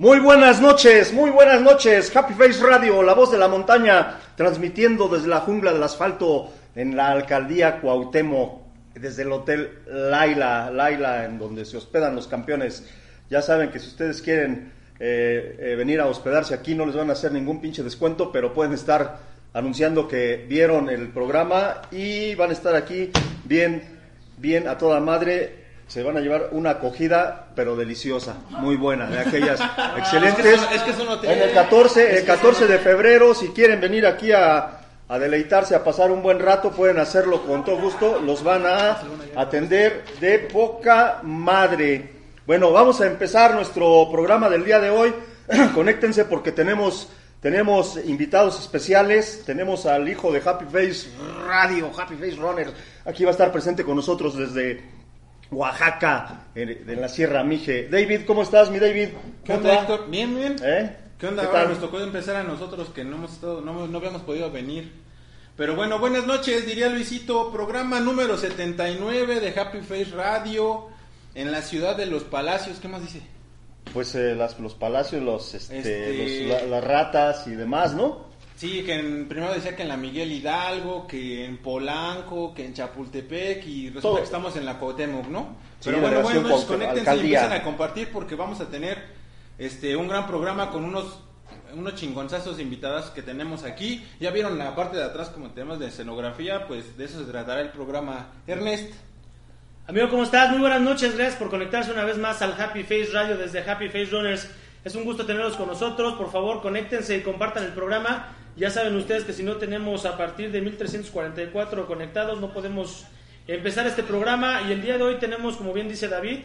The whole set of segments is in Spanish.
Muy buenas noches, muy buenas noches. Happy Face Radio, la voz de la montaña, transmitiendo desde la jungla del asfalto en la alcaldía Cuauhtémoc, desde el hotel Laila, Laila, en donde se hospedan los campeones. Ya saben que si ustedes quieren eh, eh, venir a hospedarse aquí, no les van a hacer ningún pinche descuento, pero pueden estar anunciando que vieron el programa y van a estar aquí bien, bien a toda madre se van a llevar una acogida, pero deliciosa, muy buena, de aquellas excelentes. Es que es hotel. En el 14, Es el que es 14 un- de febrero, si quieren venir aquí a, a deleitarse, a pasar un buen rato, pueden hacerlo con todo gusto. Los van a atender de poca madre. Bueno, vamos a empezar nuestro programa del día de hoy. Conéctense porque tenemos tenemos invitados especiales. Tenemos al hijo de Happy Face Radio, Happy Face Runner. Aquí va a estar presente con nosotros desde Oaxaca, en, en la Sierra Mije. David, ¿cómo estás, mi David? ¿Qué ¿Cómo onda, va? Héctor? Bien, bien. ¿Eh? ¿Qué onda? ¿Qué Ahora nos tocó empezar a nosotros que no hemos estado, no, no habíamos podido venir. Pero bueno, buenas noches, diría Luisito. Programa número 79 de Happy Face Radio en la ciudad de Los Palacios. ¿Qué más dice? Pues eh, las- los palacios, los, este, Este- los- la- las ratas y demás, ¿no? Sí, que en, primero decía que en la Miguel Hidalgo, que en Polanco, que en Chapultepec y resulta Todo. que estamos en la Cuauhtémoc, ¿no? Sí, Pero bueno, Cuauhtémoc, conéctense y empiecen a compartir porque vamos a tener este un gran programa con unos unos chingonzazos invitadas que tenemos aquí. Ya vieron la parte de atrás como temas de escenografía, pues de eso se tratará el programa. Ernest, Amigo, ¿cómo estás? Muy buenas noches, gracias por conectarse una vez más al Happy Face Radio desde Happy Face Runners. Es un gusto tenerlos con nosotros. Por favor, conéctense y compartan el programa. Ya saben ustedes que si no tenemos a partir de 1344 conectados, no podemos empezar este programa. Y el día de hoy tenemos, como bien dice David,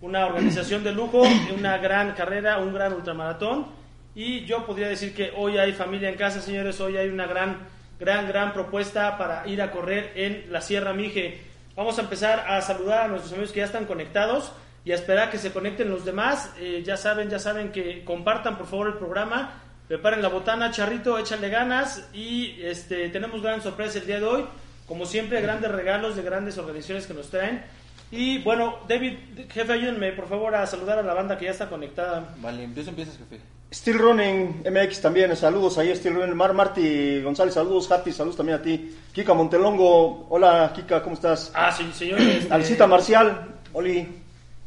una organización de lujo, una gran carrera, un gran ultramaratón. Y yo podría decir que hoy hay familia en casa, señores. Hoy hay una gran, gran, gran propuesta para ir a correr en la Sierra Mije. Vamos a empezar a saludar a nuestros amigos que ya están conectados y a esperar que se conecten los demás. Eh, ya saben, ya saben que compartan por favor el programa. Preparen la botana, charrito, échale ganas y este tenemos gran sorpresa el día de hoy. Como siempre, grandes regalos de grandes organizaciones que nos traen. Y bueno, David, jefe, ayúdenme por favor a saludar a la banda que ya está conectada. vale, empieza, empiezas, jefe. Steel Running MX también, saludos ahí, Steel Running. Mar Marti González, saludos, Happy, saludos también a ti. Kika Montelongo, hola Kika, ¿cómo estás? Ah, sí, señor. este, Alcita Marcial, Oli.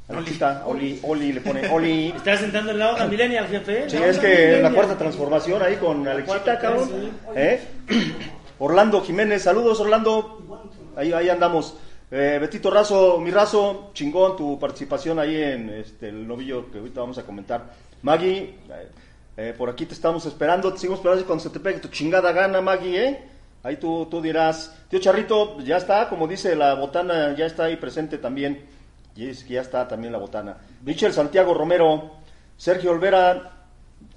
Alcita, Oli, Oli, le pone Oli. Estás sentando en la otra millennial, jefe. Sí, La es que la cuarta transformación ahí con Alexita, cabrón. sí. ¿Eh? Orlando Jiménez, saludos Orlando. Ahí, ahí andamos. Eh, Betito Razo, mi Razo, chingón tu participación ahí en este, el novillo que ahorita vamos a comentar. Maggie, eh, eh, por aquí te estamos esperando, te seguimos esperando cuando se te pegue tu chingada gana, Maggie, ¿eh? Ahí tú, tú dirás. Tío Charrito, ya está, como dice la botana, ya está ahí presente también. Y es que ya está también la botana. Michel Santiago Romero, Sergio Olvera,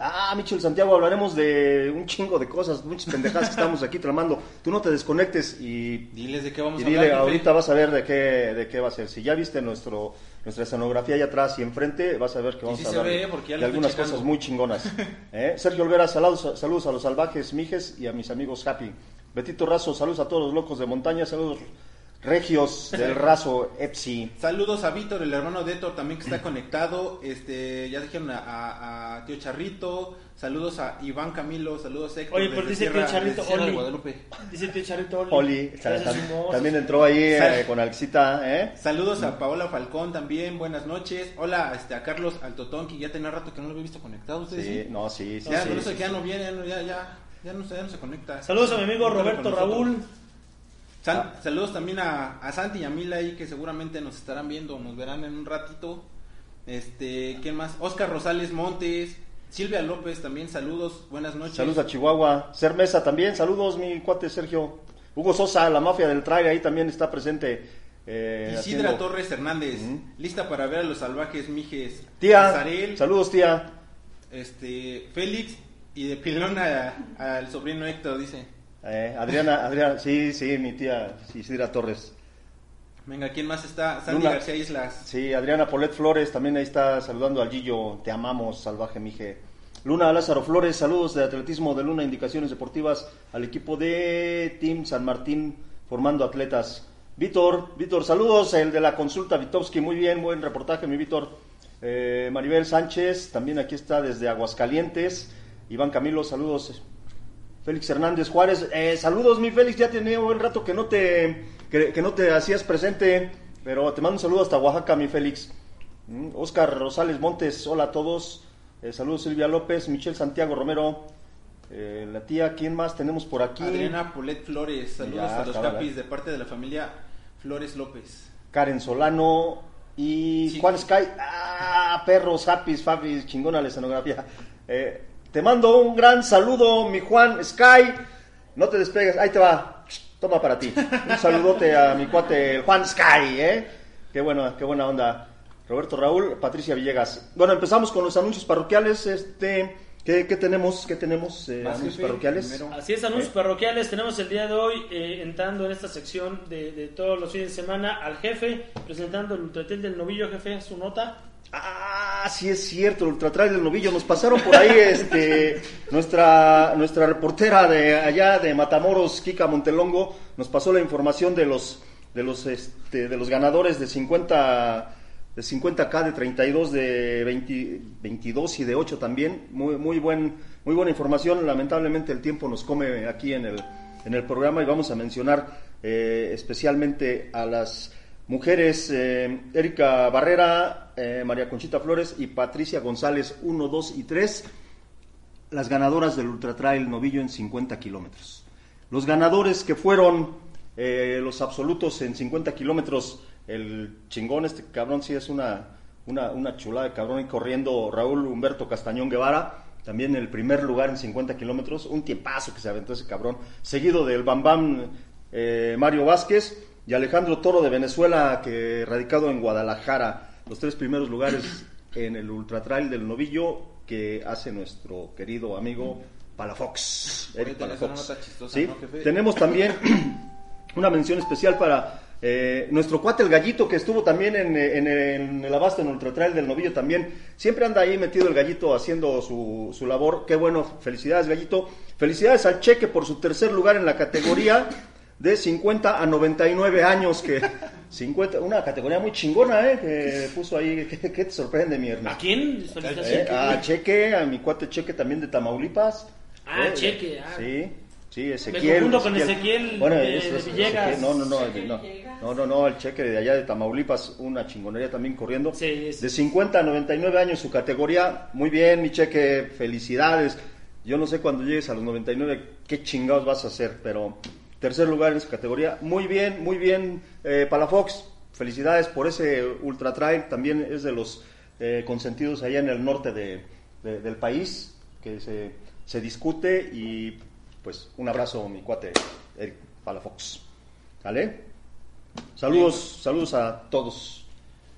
Ah, Michel Santiago, hablaremos de un chingo de cosas, muchas pendejadas que estamos aquí tramando. Tú no te desconectes y, Diles de qué vamos y a dile, hablar. ahorita vas a ver de qué, de qué va a ser. Si ya viste nuestro, nuestra escenografía allá atrás y enfrente, vas a ver que vamos sí a hablar de- algunas checando. cosas muy chingonas. ¿Eh? Sergio Olvera, saludos, saludos a los salvajes mijes y a mis amigos Happy. Betito Razo, saludos a todos los locos de montaña, saludos regios del razo Epsi. Saludos a Víctor, el hermano de Héctor, también que está conectado. Este, ya dijeron a, a- a Tío Charrito. Saludos a Iván Camilo. Saludos a Héctor. Oye, desde dice Tío Charrito, Oli. Guadalupe. Dice tío Charito Oli. Oli, también entró ahí eh, con Alexita, ¿eh? Saludos a Paola Falcón también. Buenas noches. Hola este, a Carlos Altotonqui. Ya tenía rato que no lo había visto conectado. ¿Ustedes Sí, sí? no, sí, sí. ya, sí, por eso sí, que ya no viene. Ya, no- ya, ya, no, se- ya no se conecta. Saludos a mi amigo No Roberto con nosotros. San- Saludos también a, a Santi y a Mila ahí que seguramente nos estarán viendo, nos verán en un ratito. Este, ¿quién más? Oscar Rosales Montes, Silvia López también, saludos, buenas noches. Saludos a Chihuahua. Ser Mesa también. Saludos, mi cuate Sergio. Hugo Sosa, la mafia del trail, ahí también está presente. eh, Isidra haciendo- Torres Hernández, lista para ver a los salvajes Mijes. Tía, saludos, tía. este, Félix y de pilón al sobrino Héctor, dice. Eh, Adriana, Adriana, sí, sí, mi tía Isidra Torres. Venga, ¿quién más está? Sandy Luna. García Islas. Sí, Adriana Polet Flores también ahí está saludando al Gillo. Te amamos, salvaje mije. Luna Lázaro Flores, saludos de atletismo de Luna Indicaciones Deportivas al equipo de Team San Martín formando atletas. Víctor, Víctor, saludos, el de la consulta Vitovsky, muy bien, buen reportaje, mi Víctor. Eh, Maribel Sánchez, también aquí está desde Aguascalientes. Iván Camilo, saludos. Félix Hernández Juárez, eh, saludos mi Félix, ya tenía buen rato que no te que, no te hacías presente, pero te mando un saludo hasta Oaxaca, mi Félix. Oscar mm, Rosales Montes, hola a todos. Eh, saludos Silvia López, Michelle Santiago Romero, eh, la tía, ¿quién más tenemos por aquí? Adriana Polet Flores, saludos a los capis de parte de la familia Flores López. Karen Solano y Juan Sky. Ah, perros, happy, fabis, chingona la escenografía. Eh, te mando un gran saludo, mi Juan Sky. No te despegues, ahí te va. Toma para ti. Un saludote a mi cuate Juan Sky, ¿eh? Qué, bueno, qué buena onda. Roberto Raúl, Patricia Villegas. Bueno, empezamos con los anuncios parroquiales. Este, ¿qué, tenemos? ¿Qué tenemos? Eh, anuncios parroquiales. Así es, anuncios parroquiales. Tenemos el día de hoy eh, entrando en esta sección de, de, todos los fines de semana al jefe, presentando el ultratel del novillo, jefe, su nota. Ah, sí es cierto, el ultratrail del novillo. Nos pasaron por ahí este, nuestra, nuestra reportera de allá de Matamoros, Kika Montelongo, nos pasó la información de los, de los, este, de los ganadores de 50 de 50K, de 32, de 22 y de 8 también. Muy, muy, buen, muy buena información. Lamentablemente el tiempo nos come aquí en el, en el programa y vamos a mencionar eh, especialmente a las Mujeres, eh, Erika Barrera, eh, María Conchita Flores y Patricia González, 1, 2 y 3, las ganadoras del Ultra Trail Novillo en 50 kilómetros. Los ganadores que fueron los absolutos en 50 kilómetros, el chingón, este cabrón sí es una, una, una chulada de cabrón y corriendo Raúl Humberto Castañón Guevara, también el primer lugar en 50 kilómetros, un tiempazo que se aventó ese cabrón, seguido del Bambam Mario Vázquez y Alejandro Toro de Venezuela, que radicado en Guadalajara, los tres primeros lugares en el Ultra Trail del Novillo que hace nuestro querido amigo Palafox. Eric Palafox. ¿Sí? Tenemos también una mención especial para eh, nuestro cuate el gallito que estuvo también en, en, el abasto en Ultra Trail del Novillo también. Siempre anda ahí metido el gallito haciendo su, su labor. Qué bueno, felicidades gallito. Felicidades al Cheque por su tercer lugar en la categoría de 50 a 99 años, que 50, una categoría muy chingona, ¿eh? Que puso ahí, ¿qué, te sorprende, mi hermano? ¿A quién? Eh, a Cheque, a mi cuate Cheque también de Tamaulipas. Ah, eh, Cheque, ah. Sí, sí, Ezequiel. Me con Ezequiel, bueno, de, Villegas. no, no, no, no, no, no, no, el Cheque de allá de Tamaulipas, una chingonería también corriendo. Sí, De 50 a 99 años su categoría, muy bien, mi Cheque, felicidades. Yo no sé cuando llegues a los 99 qué chingados vas a hacer, pero tercer lugar en su categoría. Muy bien, muy bien, eh, Palafox. Felicidades por ese Ultra Trail. También es de los eh, consentidos allá en el norte de, del país que se, se, discute. Y pues un abrazo, mi cuate, Eric Palafox. ¿Vale? Saludos, saludos a todos.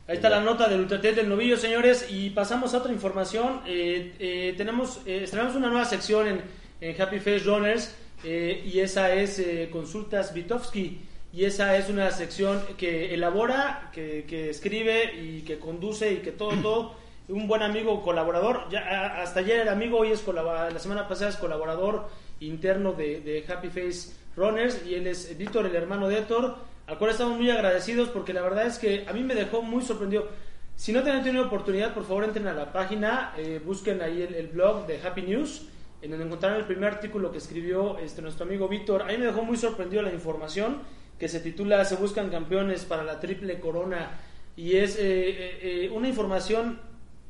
Ahí está la nota del Ultratel del Novillo, señores. Y pasamos a otra información. Eh, eh tenemos, estrenamos una nueva sección en, en Happy Face Runners eh, y esa es eh, Consultas Vitovsky y esa es una sección que elabora, que, escribe y que conduce y que todo, todo, un buen amigo colaborador, ya hasta ayer era amigo, hoy es la semana pasada es colaborador interno de, Happy Face Runners y él es Víctor, el hermano de Héctor, al cual estamos muy agradecidos porque la verdad es que a mí me dejó muy sorprendido. Si no tienen tenido oportunidad, por favor entren a la página, eh, busquen ahí el blog de Happy News en donde encontraron el primer artículo que escribió este, nuestro amigo Víctor. A mí me dejó muy sorprendido la información que se titula Se buscan campeones para la triple corona y es eh, eh, eh, una información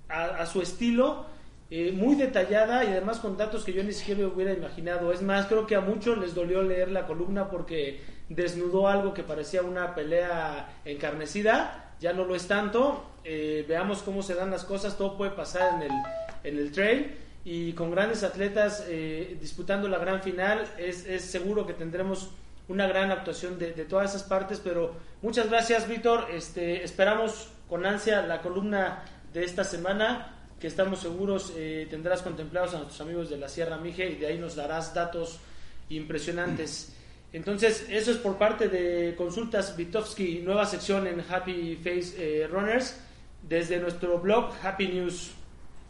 a, su estilo muy detallada y además con datos que yo ni siquiera hubiera imaginado. Es más, creo que a muchos les dolió leer la columna porque desnudó algo que parecía una pelea encarnecida. Ya no lo es tanto. veamos cómo se dan las cosas. Todo puede pasar en el, en el trail y con grandes atletas eh, disputando la gran final, es, es, seguro que tendremos una gran actuación de, de, todas esas partes, pero muchas gracias Víctor, este, esperamos con ansia la columna de esta semana, que estamos seguros eh, tendrás contemplados a nuestros amigos de la Sierra Mije y de ahí nos darás datos impresionantes. Entonces, eso es por parte de Consultas Vitovsky, nueva sección en Happy Face eh, Runners, desde nuestro blog Happy News.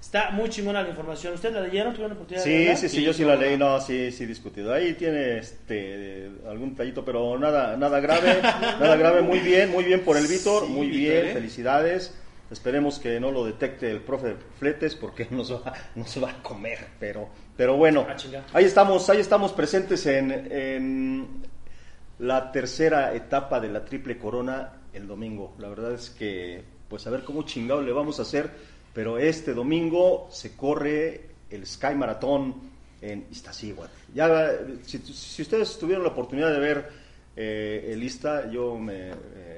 Está muy chingona la información. ¿Ustedes la leyeron? ¿Tuvieron oportunidad sí, de Sí, sí, yo sí la leí. No, sí, sí, discutido. Ahí tiene este, algún tallito, pero nada nada grave. nada grave. Muy bien, muy bien por el Víctor. muy bien, ¿eh? felicidades. Esperemos que no lo detecte el profe Fletes porque nos va, nos va a comer, pero, pero bueno, Ah, ahí estamos, ahí estamos presentes en, en la tercera etapa de la triple corona el domingo. La verdad es que, pues a ver cómo chingado le vamos a hacer, pero este domingo se corre el Sky Maratón en Iztaccíhuatl. Ya, si, si ustedes tuvieron la oportunidad de ver eh, el Ista, yo me, eh,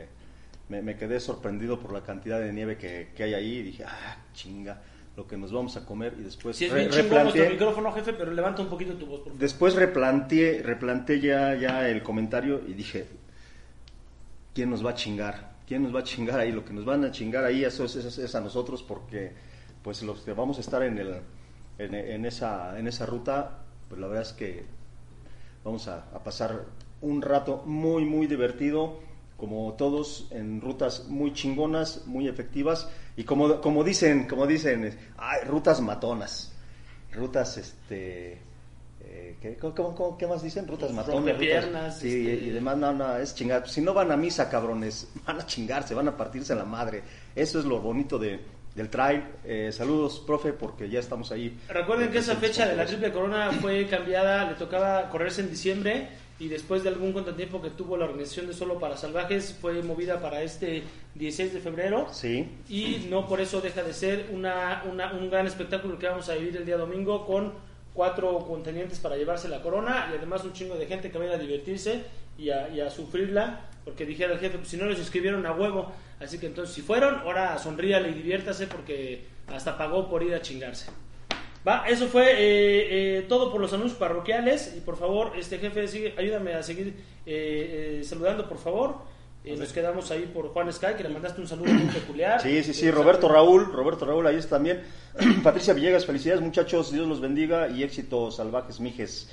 me, me quedé sorprendido por la cantidad de nieve que, que hay ahí y dije, ah, chinga, lo que nos vamos a comer y después Si es re- bien replanteé- micrófono, jefe, pero levanta un poquito tu voz, por favor. Después replanteé, replanteé ya, ya el comentario y dije, ¿quién nos va a chingar? ¿Quién nos va a chingar ahí? Lo que nos van a chingar ahí eso es, es- es a nosotros porque pues los que vamos a estar en, el, en, en esa, en esa ruta, pues la verdad es que vamos a, a pasar un rato muy, muy divertido, como todos, en rutas muy chingonas, muy efectivas, y como, como dicen, como dicen, ay, rutas matonas, rutas, este, eh, ¿qué, cómo- cómo- cómo- qué más dicen? Rutas matonas. rutas- Rompepiernas, sí, este- y demás, no, no, es chingar. Si no van a misa, cabrones, van a chingarse, van a partirse la madre. Eso es lo bonito de, del trail. Eh, saludos, profe, porque ya estamos ahí. Recuerden que esa fecha de la triple corona fue cambiada, le tocaba correrse en diciembre y después de algún contratiempo que tuvo la organización de Solo para Salvajes fue movida para este 16 de febrero. Sí, y no por eso deja de ser una, una- un gran espectáculo que vamos a vivir el día domingo con cuatro contendientes para llevarse la corona y además un chingo de gente que va a ir a divertirse y a, y a sufrirla porque dijera el jefe, pues si no les inscribieron a huevo, así que entonces si fueron, ahora sonríale y diviértase porque hasta pagó por ir a chingarse. Va, eso fue eh, eh, todo por los anuncios parroquiales y por favor, este jefe, sigue, ayúdame a seguir eh, eh, saludando, por favor. Eh, nos quedamos ahí por Juan Sky, que le mandaste un saludo muy peculiar. Sí, sí, sí, Eh, Roberto Raúl, Roberto Raúl, ahí está también. Patricia Villegas, felicidades muchachos, Dios los bendiga y éxitos salvajes mijes.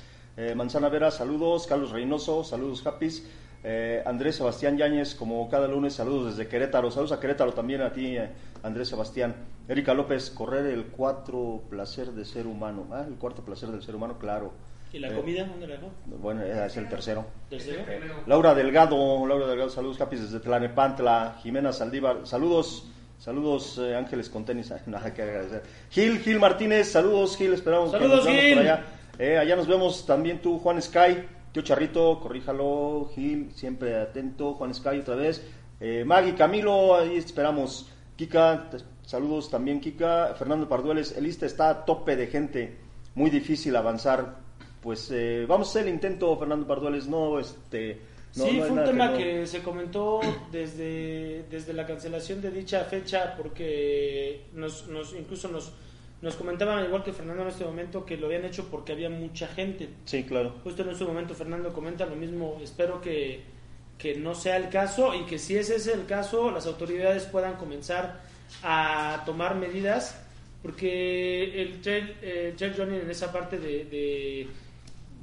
Manzana Vera, saludos, Carlos Reynoso, saludos Japis. Eh, Andrés Sebastián Yáñez, como cada lunes, saludos desde Querétaro, saludos a Querétaro también a ti, eh, Andrés Sebastián. Erika López, correr el cuatro placer de ser humano. Ah, el cuarto placer del ser humano, claro. ¿Y la Eh, comida? ¿Dónde la dejó? Bueno, eh, es el tercero. ¿Tercero? Laura Delgado, Laura Delgado, saludos Capis desde Tlanepantla, Jimena Saldívar, saludos, saludos eh, Ángeles con tenis, nada que agradecer. Gil, Gil Martínez, saludos Gil, esperamos que Saludos, nos veamos Gil. por allá. Eh, allá nos vemos también tú, Juan Sky, Tío Charrito, corríjalo, Gil, siempre atento, Juan Sky otra vez. Eh, Maggie, Camilo, ahí esperamos. Kika, saludos también Kika. Fernando Pardueles, el lista está a tope de gente, muy difícil avanzar. Pues eh, vamos a hacer el intento, Fernando Pardueles, no, este... no- sí, no fue un tema no- que, se comentó desde, desde la cancelación de dicha fecha porque nos, nos incluso nos, nos comentaban, igual que Fernando en este momento, que lo habían hecho porque había mucha gente. Sí, claro. Justo en este momento Fernando comenta lo mismo, espero que, que no sea el caso y que si ese es el caso, las autoridades puedan comenzar a tomar medidas, porque el trail, eh, trail running en esa parte de, de,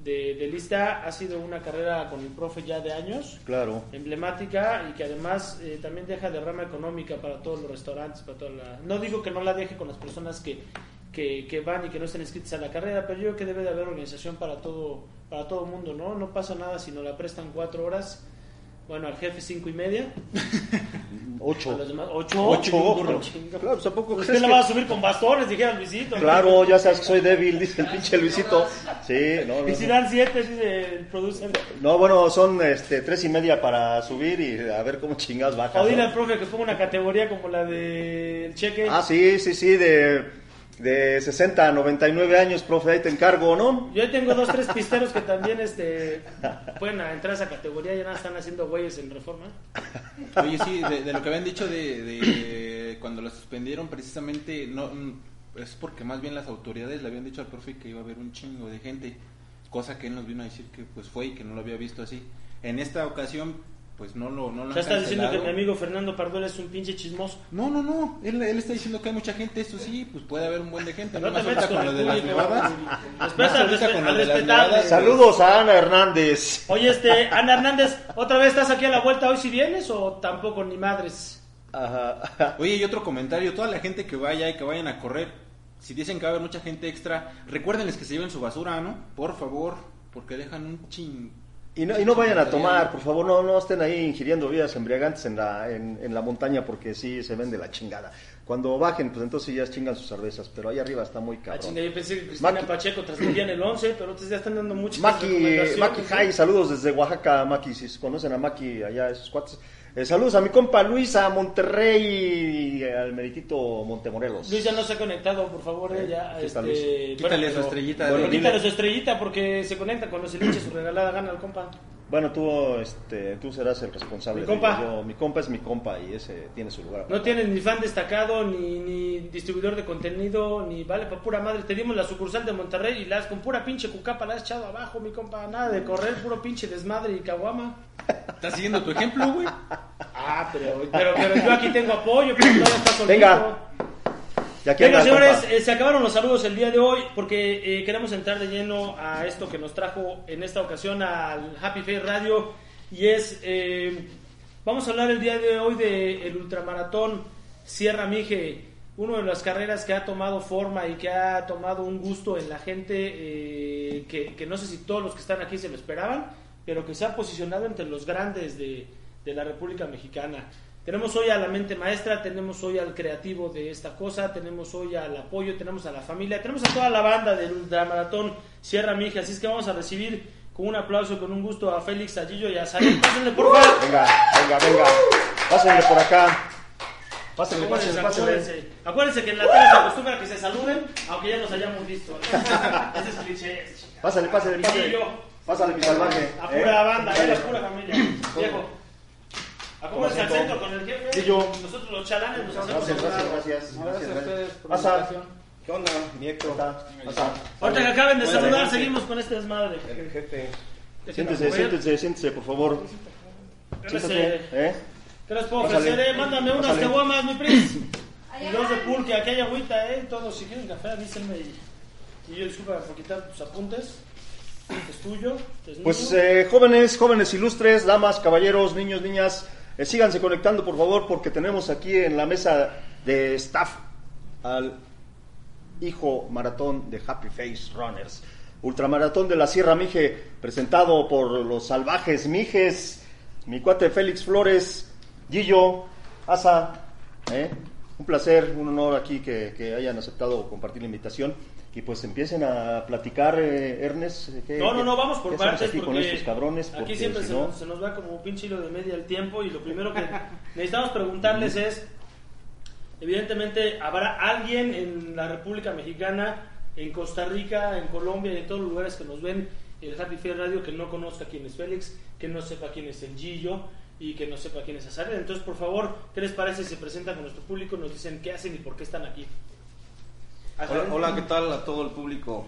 de- de lista ha sido una carrera con el profe ya de años, Claro. emblemática y que además eh, también deja derrama económica para todos los restaurantes, para toda la... No digo que no la deje con las personas que, que, que van y que no estén inscritas a la carrera, pero yo creo que debe de haber organización para todo para todo mundo, ¿no? No pasa nada si no la prestan cuatro horas. Bueno, al jefe cinco y media. A Ocho. los demás, ocho. Ocho, burro, claro. pues, tampoco Usted la va a subir con bastones, dijera Luisito. Claro, ya sabes que soy débil, dice el pinche Luisito. Sí, no, no, Y si dan siete, dice el producer. No, bueno, son este, tres y media para subir y a ver cómo chingados bajas. O dile al profe que ponga una categoría como la del cheque. Ah, sí, sí, sí, de, de 60 a 99 años, profe, ahí te encargo, ¿no? Yo tengo dos, tres pisteros que también este, pueden entrar a esa categoría. Ya nada están haciendo güeyes en reforma. Oye, sí, de, de lo que habían dicho de, de cuando lo suspendieron, precisamente, no mm, es porque más bien las autoridades le habían dicho al profe que iba a haber un chingo de gente, cosa que él nos vino a decir que pues fue y que no lo había visto así. En esta ocasión, pues no lo, no lo Ya han está diciendo que mi amigo Fernando Parduel es un pinche chismoso. No, no, no, él, él está diciendo que hay mucha gente, eso sí, pues puede haber un buen de gente. No No te más metas ahorita con con lo de las nevadas. Respeta, respe- al de las respetable. nevadas. Saludos a Ana Hernández. Oye, este, Ana Hernández, ¿otra vez estás aquí a la vuelta hoy si vienes o tampoco ni madres? Ajá. Oye, y otro comentario, toda la gente que vaya y que vayan a correr, si dicen que va a haber mucha gente extra, recuérdenles que se lleven su basura, ¿no? Por favor, porque dejan un chin Y no, y no vayan a tomar, por favor, no, no estén ahí ingiriendo bebidas embriagantes en la, en, en la montaña porque sí se ven de la chingada. Cuando bajen, pues entonces ya chingan sus cervezas, pero ahí arriba está muy Ah, cabrón. chinga, yo pensé que Cristina Maki. Pacheco transmitían el 11, pero ustedes ya están dando muchas Maki, Maki. Jai, saludos desde Oaxaca, Maki, si conocen a Maki allá, esos cuates. Eh, saludos a mi compa Luisa Monterrey y al meritito Montemorelos. Luis ya no se ha conectado, por favor, eh, ya. Este, Luis. Quítale pero- su estrellita. Bueno, Quítale su estrellita porque se conecta cuando se le eche su regalada gana al compa. Bueno, tú, este, tú serás el responsable. Mi de compa. ello. Yo- mi compa es mi compa y ese tiene su lugar. No tienes ni fan destacado, ni, ni distribuidor de contenido, ni vale pa' pura madre. Te dimos la sucursal de Monterrey y las con pura pinche cucapa la has echado abajo, mi compa. Nada de correr, puro pinche desmadre y caguama. ¿Estás siguiendo tu ejemplo, güey? Ah, pero, pero, pero yo aquí tengo apoyo, pero todavía está solito. Venga. Ya Venga, señores, eh, se acabaron los saludos el día de hoy porque eh, queremos entrar de lleno a esto que nos trajo en esta ocasión al Happy Face Radio y es, eh, vamos a hablar el día de hoy del ultramaratón Sierra Mije, una de las carreras que ha tomado forma y que ha tomado un gusto en la gente eh, que, que no sé si todos los que están aquí se lo esperaban, pero que se ha posicionado entre los grandes de, de la República Mexicana. Tenemos hoy a la mente maestra, tenemos hoy al creativo de esta cosa, tenemos hoy al apoyo, tenemos a la familia, tenemos a toda la banda del ultramaratón Sierra Mije, así es que vamos a recibir con un aplauso, con un gusto a Félix, a Gillo y a Salim. Pásenle, por favor. Venga, venga, venga. Pásenle por acá. Pásenle, pásenle, pásenle. acuérdense. Acuérdense que en la tele se acostumbra a que se saluden, aunque ya nos hayamos visto. Ese es cliché. ese es chingado. Pásale, pásale, pásale. Pásale, mi salvaje. A ¿eh? pura banda, Pásale. a pura familia. Viejo. Acomódense al Como centro con el jefe. Gillo. Nosotros los chalanes nos hacemos Gracias, gracias, lado. gracias. Gracias a ustedes por la Pasa. invitación. ¿Qué onda, mi Héctor? Pasa. Ahorita que acaben de saludar, seguimos con este desmadre. El jefe. Siéntese, siéntese, siéntese, por favor. ¿Qué les, Siéntate, eh. ¿qué les puedo ofrecer? eh? Mándame unas Pásale. caguamas, mi pris. Y dos de pulque, aquí hay agüita, ¿eh? Todos, si quieren café, avísenme. Y, y yo disculpa por quitar tus apuntes. Es tuyo, es Pues mío. eh, jóvenes, jóvenes ilustres, damas, caballeros, niños, niñas, eh, síganse conectando por favor porque tenemos aquí en la mesa de staff al hijo maratón de Happy Face Runners. Ultramaratón de la Sierra Mije, presentado por los salvajes Mijes, mi cuate Félix Flores, Gillo, Asa, ¿eh? un placer, un honor aquí que, que hayan aceptado compartir la invitación. Y pues empiecen a platicar, eh, Ernest. ¿qué- No, no, no, vamos por partes aquí porque con estos cabrones, aquí porque siempre si se, no- nos, se nos va como un pinche hilo de media el tiempo y lo primero que necesitamos preguntarles es, evidentemente, ¿habrá alguien en la República Mexicana, en Costa Rica, en Colombia y en todos los lugares que nos ven el Happy Fair Radio que no conozca quién es Félix, que no sepa quién es el Gillo y que no sepa quién es Azariel? Entonces, por favor, ¿qué les parece si se presentan con nuestro público, nos dicen qué hacen y por qué están aquí? Hola, hola, ¿qué tal a todo el público?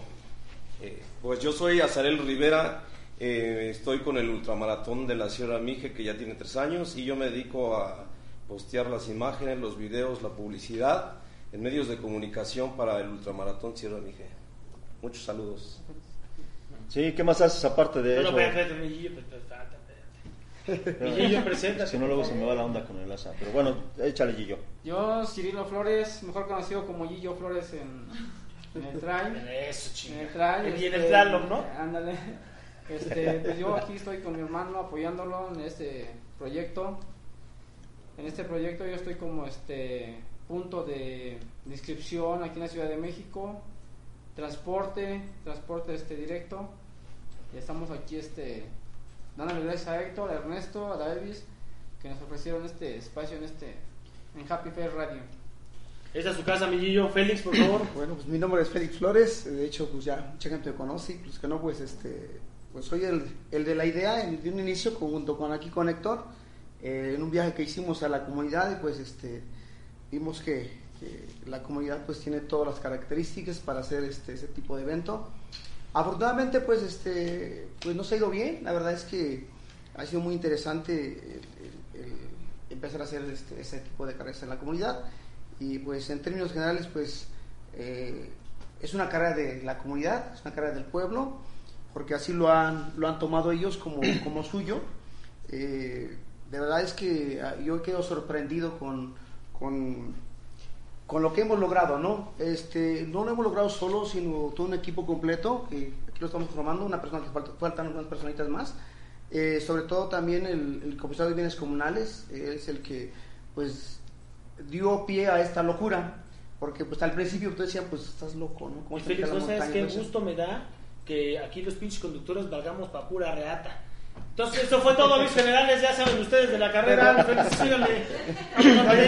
Eh, pues yo soy Azarel Rivera, eh, estoy con el ultramaratón de la Sierra Mije que ya tiene tres años y yo me dedico a postear las imágenes, los videos, la publicidad en medios de comunicación para el ultramaratón Sierra Mije. Muchos saludos. Sí, ¿qué más haces aparte de No, no, Gillo, preséntate, Si no, luego se me va la onda con el asa. Pero bueno, échale, Gillo. Yo, Cirilo Flores, mejor conocido como Gillo Flores en, en el trail. Eso, En chinga. el trail. Y en este, el Tlaloc, ¿no? Ándale. Este, pues yo aquí estoy con mi hermano apoyándolo en este proyecto. En este proyecto yo estoy como este punto de, de inscripción aquí en la Ciudad de México, transporte, transporte este directo. Y estamos aquí este dándole gracias a Héctor, a Ernesto, a Davis que nos ofrecieron este espacio en este en Happy Fair Radio. Esta es su casa, mi Gillo. Félix, por favor. Bueno, pues mi nombre es Félix Flores, de hecho pues ya mucha gente me conoce, y, pues que no, pues este, pues soy el, el de la idea en- de un inicio junto con aquí con Héctor, eh, en un viaje que hicimos a la comunidad y pues este, vimos que, que la comunidad pues tiene todas las características para hacer este, ese tipo de evento. Afortunadamente pues este, pues nos ha ido bien, la verdad es que ha sido muy interesante el- el- el empezar a hacer este, ese tipo de carreras en la comunidad y pues en términos generales pues eh, es una carrera de la comunidad, es una carrera del pueblo, porque así lo han, lo han tomado ellos como, como suyo. Eh, de verdad es que ah, yo quedo sorprendido con, con, con lo que hemos logrado, ¿no? Este, no lo hemos logrado solo, sino todo un equipo completo, que aquí lo estamos formando, una persona que falta, faltan unas personitas más, Eh, sobre todo también el, el comisario de bienes comunales, eh, es el que pues dio pie a esta locura, porque pues al principio ustedes decían, pues estás loco, ¿no? ¿Cómo Y Félix, no sabes qué gusto me da que aquí los pinches conductores valgamos pa' pura reata. Entonces, eso fue todo, mis generales. Ya saben ustedes de la carrera. Vámonos,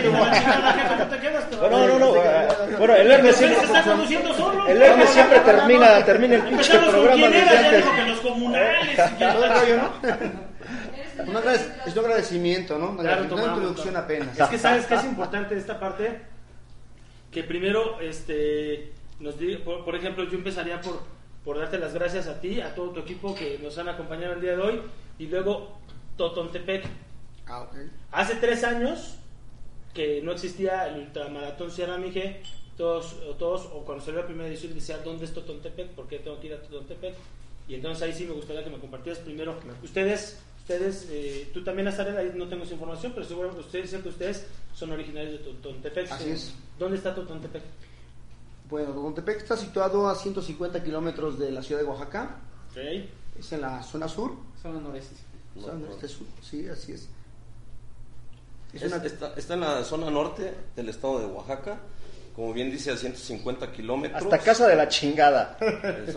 no no te quedas. No, no, no. no, Bueno, el Hermes siempre, está conduciendo solo. el Hermes siempre termina, termina el pinche Empezamos con programa era, ya dijo que los comunales. ¿no? Es un agradecimiento, ¿no? Una, Claro, una introducción apenas. Es que sabes que es importante esta parte que primero este nos di- por, por ejemplo yo empezaría por por darte las gracias a ti a todo tu equipo que nos han acompañado el día de hoy y luego Totontepec. Ah, ok. hace tres años que no existía el ultramaratón Sierra Mije todos o todos o cuando salió la primera edición decía dónde es Totontepec por qué tengo que ir a Totontepec y entonces ahí sí me gustaría que me compartieras primero. Ustedes ustedes eh, tú también Azarel ahí no tengo esa información pero seguro que ustedes sé que ustedes son originarios de Totontepec. Así es. dónde está Totontepec Bueno, Totontepec está situado a 150 kilómetros de la ciudad de Oaxaca. Ok. Es en la zona sur. Zona noreste. Zona este sur. Sí, así es. Es Es- una- está, está en la zona norte del estado de Oaxaca, como bien dice, a 150 kilómetros. Hasta casa de la chingada.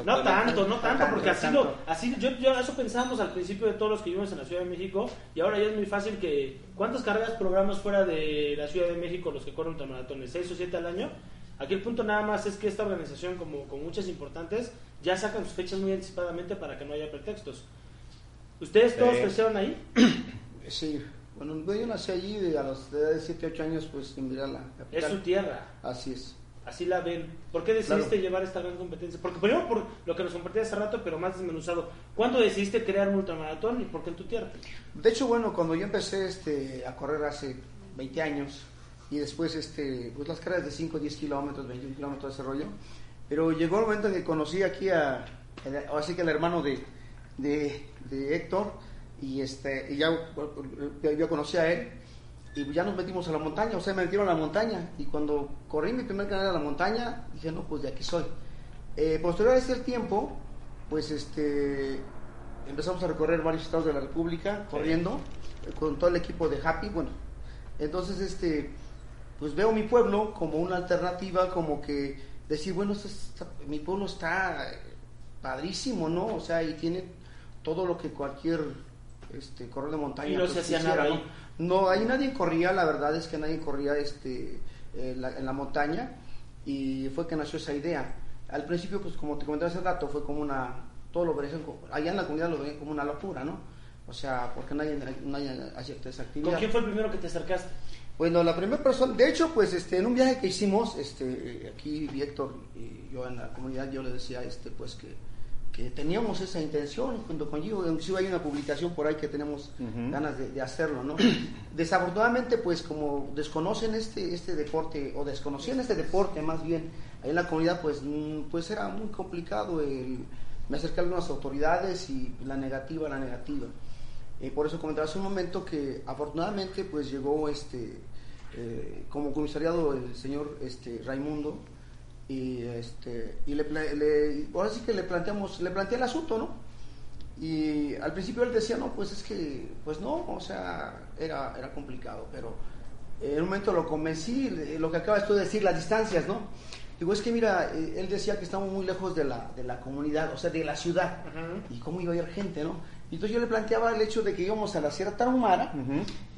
No tanto, no tanto, porque así lo, así yo, yo eso pensamos al principio de todos los que vivimos en la Ciudad de México y ahora ya es muy fácil que ¿cuántas carreras programas fuera de la Ciudad de México los que corren ultramaratones? ¿Seis o siete al año? Aquí el punto nada más es que esta organización, como con muchas importantes, ya sacan sus fechas muy anticipadamente para que no haya pretextos. ¿Ustedes todos crecieron ahí? Sí. Bueno, yo nací allí de- a los de edad de 7, 8 años, pues en la Es capital. su tierra. Así es. Así la ven. ¿Por qué decidiste Claro. llevar esta gran competencia? Porque primero por lo que nos compartías hace rato, pero más desmenuzado. ¿Cuándo decidiste crear un ultramaratón y por qué en tu tierra? De hecho, bueno, cuando yo empecé este, a correr hace 20 años y después este, pues las carreras de 5, 10 kilómetros, 21 kilómetros, ese rollo, pero llegó el momento en que conocí aquí a, así que el hermano de, de, Héctor y, este, y ya yo conocí a él y ya nos metimos a la montaña, o sea, me metieron a la montaña y cuando corrí mi primer carrera a la montaña, dije, no, pues de aquí soy. Eh, posterior a este tiempo, pues este empezamos a recorrer varios estados de la República corriendo eh, con todo el equipo de Happy, bueno, entonces este pues veo mi pueblo como una alternativa, como que decir, bueno, esto está- mi pueblo está eh, padrísimo, ¿no? O sea, y tiene todo lo que cualquier este corredor de montaña Y no pues, se hacía nada ahí. No, ahí nadie corría, la verdad es que nadie corría este, en, la, en la montaña y fue que nació esa idea. Al principio, pues como te comenté hace rato, fue como una, todo lo veían allá en la comunidad lo veían como una locura, ¿no? O sea, porque nadie, nadie hacía esa actividad. ¿Con quién fue el primero que te acercaste? Bueno, la primera persona, de hecho, pues este, en un viaje que hicimos, este, aquí Héctor y yo en la comunidad, yo le decía, este, pues que, que teníamos esa intención junto con yo, inclusive hay una publicación por ahí que tenemos ganas de, de hacerlo, ¿no? Desafortunadamente, pues como desconocen este, este deporte, o desconocían este deporte más bien, ahí en la comunidad, pues, mm, pues era muy complicado el, me acerqué a algunas autoridades y la negativa, la negativa. Eh, por eso comentaba hace un momento que afortunadamente pues llegó este eh, como comisariado el señor este Raimundo y este y le, le ahora sí que le planteamos le planteé el asunto no y al principio él decía no pues es que pues no o sea era era complicado pero en un momento lo convencí lo que acabas tú de decir las distancias no digo es que mira eh, él decía que estamos muy lejos de la de la comunidad o sea de la ciudad y cómo iba a ir gente, ¿no? Entonces yo le planteaba el hecho de que íbamos a la Sierra Tarahumara,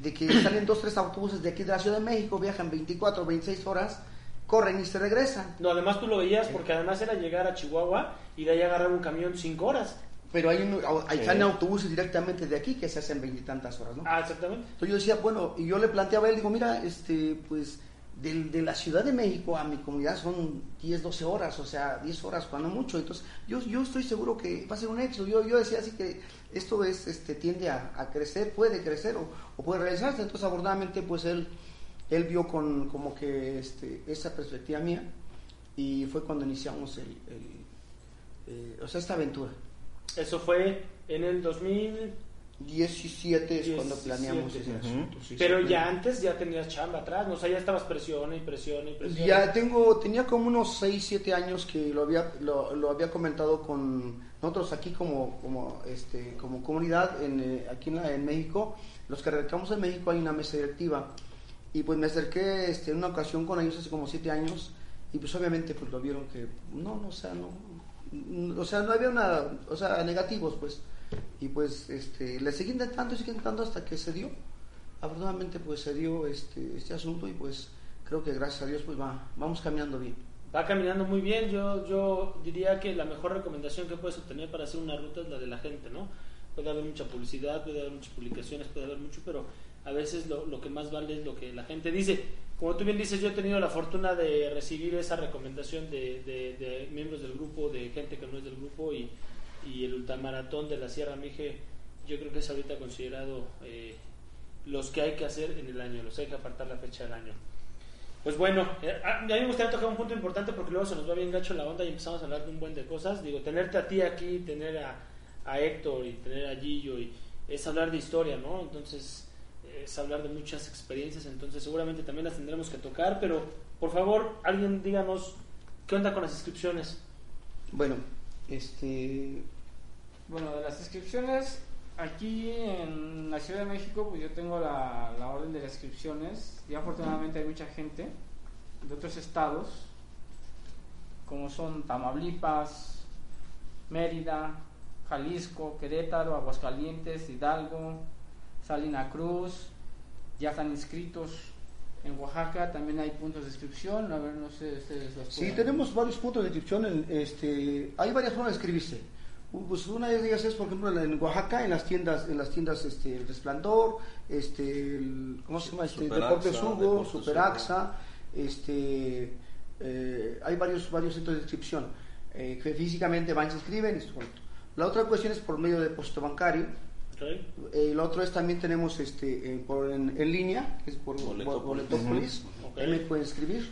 de que salen dos, tres autobuses de aquí de la Ciudad de México, viajan 24 o 26 horas, corren y se regresan. No, además tú lo veías porque además era llegar a Chihuahua y de ahí agarrar un camión cinco horas. Pero hay, un- hay Sí. autobuses directamente de aquí que se hacen veintitantas horas, ¿no? Ah, exactamente. Entonces yo decía, bueno, y yo le planteaba a él, digo, mira, este, pues del- de, la Ciudad de México a mi comunidad son 10, 12 horas, o sea, 10 horas cuando mucho. Entonces yo, yo estoy seguro que va a ser un éxito. Yo, yo decía así que esto es, este, tiende a, crecer, puede crecer o, puede realizarse. Entonces afortunadamente pues él, él vio con como que este, esa perspectiva mía y fue cuando iniciamos el, el, eh, o sea, esta aventura. Eso fue en el 2000. 17 es cuando 17, planeamos ese ujú. asunto. sí, pero sí. ya antes ya tenías chamba atrás, ¿no? O sea, ya estabas presión y presión y presión. Ya tengo, tenía como unos 6, 7 años que lo había, lo, lo había comentado con nosotros aquí como, como, este, como comunidad, en, eh, aquí en, la- en México, los que radicamos en México hay una mesa directiva. Y pues me acerqué este, en una ocasión con ellos hace como siete años y pues obviamente pues lo vieron que no, no, o sea, no, o sea, no había una, o sea, negativos pues. Y pues este, le seguí intentando y seguí intentando hasta que se dio. Afortunadamente pues se dio este, este asunto y pues creo que gracias a Dios pues va, vamos caminando bien. Va caminando muy bien. Yo, yo diría que la mejor recomendación que puedes obtener para hacer una ruta es la de la gente, ¿no? Puede haber mucha publicidad, puede haber muchas publicaciones, puede haber mucho, pero a veces lo, lo que más vale es lo que la gente dice. Como tú bien dices, yo he tenido la fortuna de recibir esa recomendación de, de- de miembros del grupo, de gente que no es del grupo y, y el ultramaratón de la Sierra Mije, yo creo que es ahorita considerado eh, los que hay que hacer en el año, los hay que apartar la fecha del año. Pues bueno, eh, a a mí me gustaría tocar un punto importante porque luego se nos va bien gacho la onda y empezamos a hablar de un buen de cosas. Digo, tenerte a ti aquí, tener a, a Héctor y tener a Gillo, y, es hablar de historia, ¿no? Entonces, es hablar de muchas experiencias, entonces seguramente también las tendremos que tocar, pero por favor, alguien díganos qué onda con las inscripciones. Bueno, este, Bueno, de las inscripciones, aquí en la Ciudad de México, pues yo tengo la, la orden de las inscripciones. Y afortunadamente hay mucha gente de otros estados, como son Tamaulipas, Mérida, Jalisco, Querétaro, Aguascalientes, Hidalgo, Salina Cruz, ya están inscritos. En Oaxaca también hay puntos de inscripción. A ver, no sé, ustedes los Sí, pueden- tenemos varios puntos de inscripción. en- este, hay varias formas de inscribirse. U- Pues una de ellas es, por ejemplo, en- en Oaxaca, en las tiendas, en las tiendas, este, el Resplandor, este, el- ¿cómo se llama? Este, Superaxa, Deportes Hugo, Deportes Superaxa, este, eh, hay varios, varios centros de inscripción eh, que físicamente van, se inscriben. y es correcto. La otra cuestión es por medio de depósito bancario. ¿ok? Eh, lo otro es también tenemos este eh, por, en, en línea, que es por Boletópolis. Boletópolis. Ahí me pueden inscribir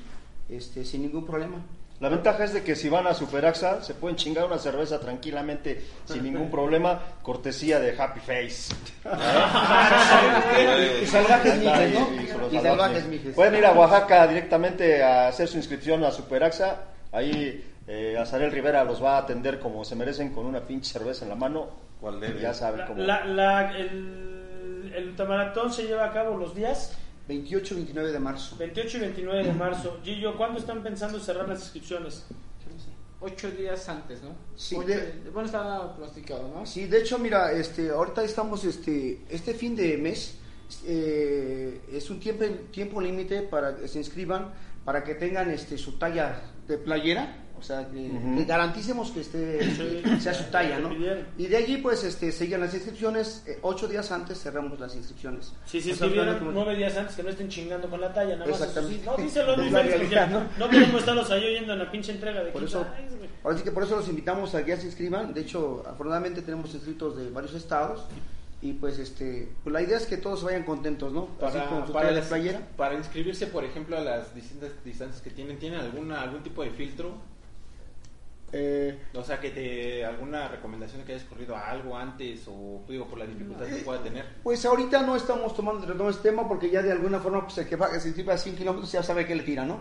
este, sin ningún problema. La ventaja es de que si van a Superaxa se pueden chingar una cerveza tranquilamente sin ningún problema, cortesía de Happy Face. Y salvajes mijes, ¿no? Y- salvajes mijes. Pueden ir a Oaxaca directamente a hacer su inscripción a Superaxa. Ahí eh, Azarel Rivera los va a atender como se merecen con una pinche cerveza en la mano. ¿Cuál debe? Ya saben La, cómo. la- la- el, el se lleva a cabo los días 28 29 de marzo. 28 y 29 de marzo. Gillo, ¿cuándo están pensando cerrar las inscripciones? Ocho días antes, ¿no? Sí, Ocho- de- bueno, está pronosticado, ¿no? Sí, de hecho, mira, este, ahorita estamos, este, este fin de mes eh, es un tiempo tiempo límite para que se inscriban, para que tengan, este, su talla de playera, o sea, que, que garanticemos que esté, Sí. sea su talla, ¿no? Y de allí, pues, este, siguen las inscripciones. eh, ocho días antes cerramos las inscripciones. Si se O sea, inscribieron como- nueve días antes, que no estén chingando con la talla, nada más. eso sí. Exactamente. No, díselo, Luis La realidad, no, ¿no? queremos estarlos ahí oyendo en la pinche entrega de Por quinta. eso, ahora sí que por eso los invitamos a que ya se inscriban. De hecho, afortunadamente tenemos inscritos de varios estados. Y pues este, pues la idea es que todos se vayan contentos, ¿no? Así Para, su para, talla de las- playera. para inscribirse, por ejemplo, a las distintas distancias que tienen, ¿tienen alguna algún tipo de filtro? Eh, O sea, que te alguna recomendación que hayas corrido a algo antes o digo por la dificultad que pueda tener. pues ahorita no estamos tomando retomar este tema porque ya de alguna forma pues el que va, inscribe a 100 kilómetros ya sabe que le tira, ¿no?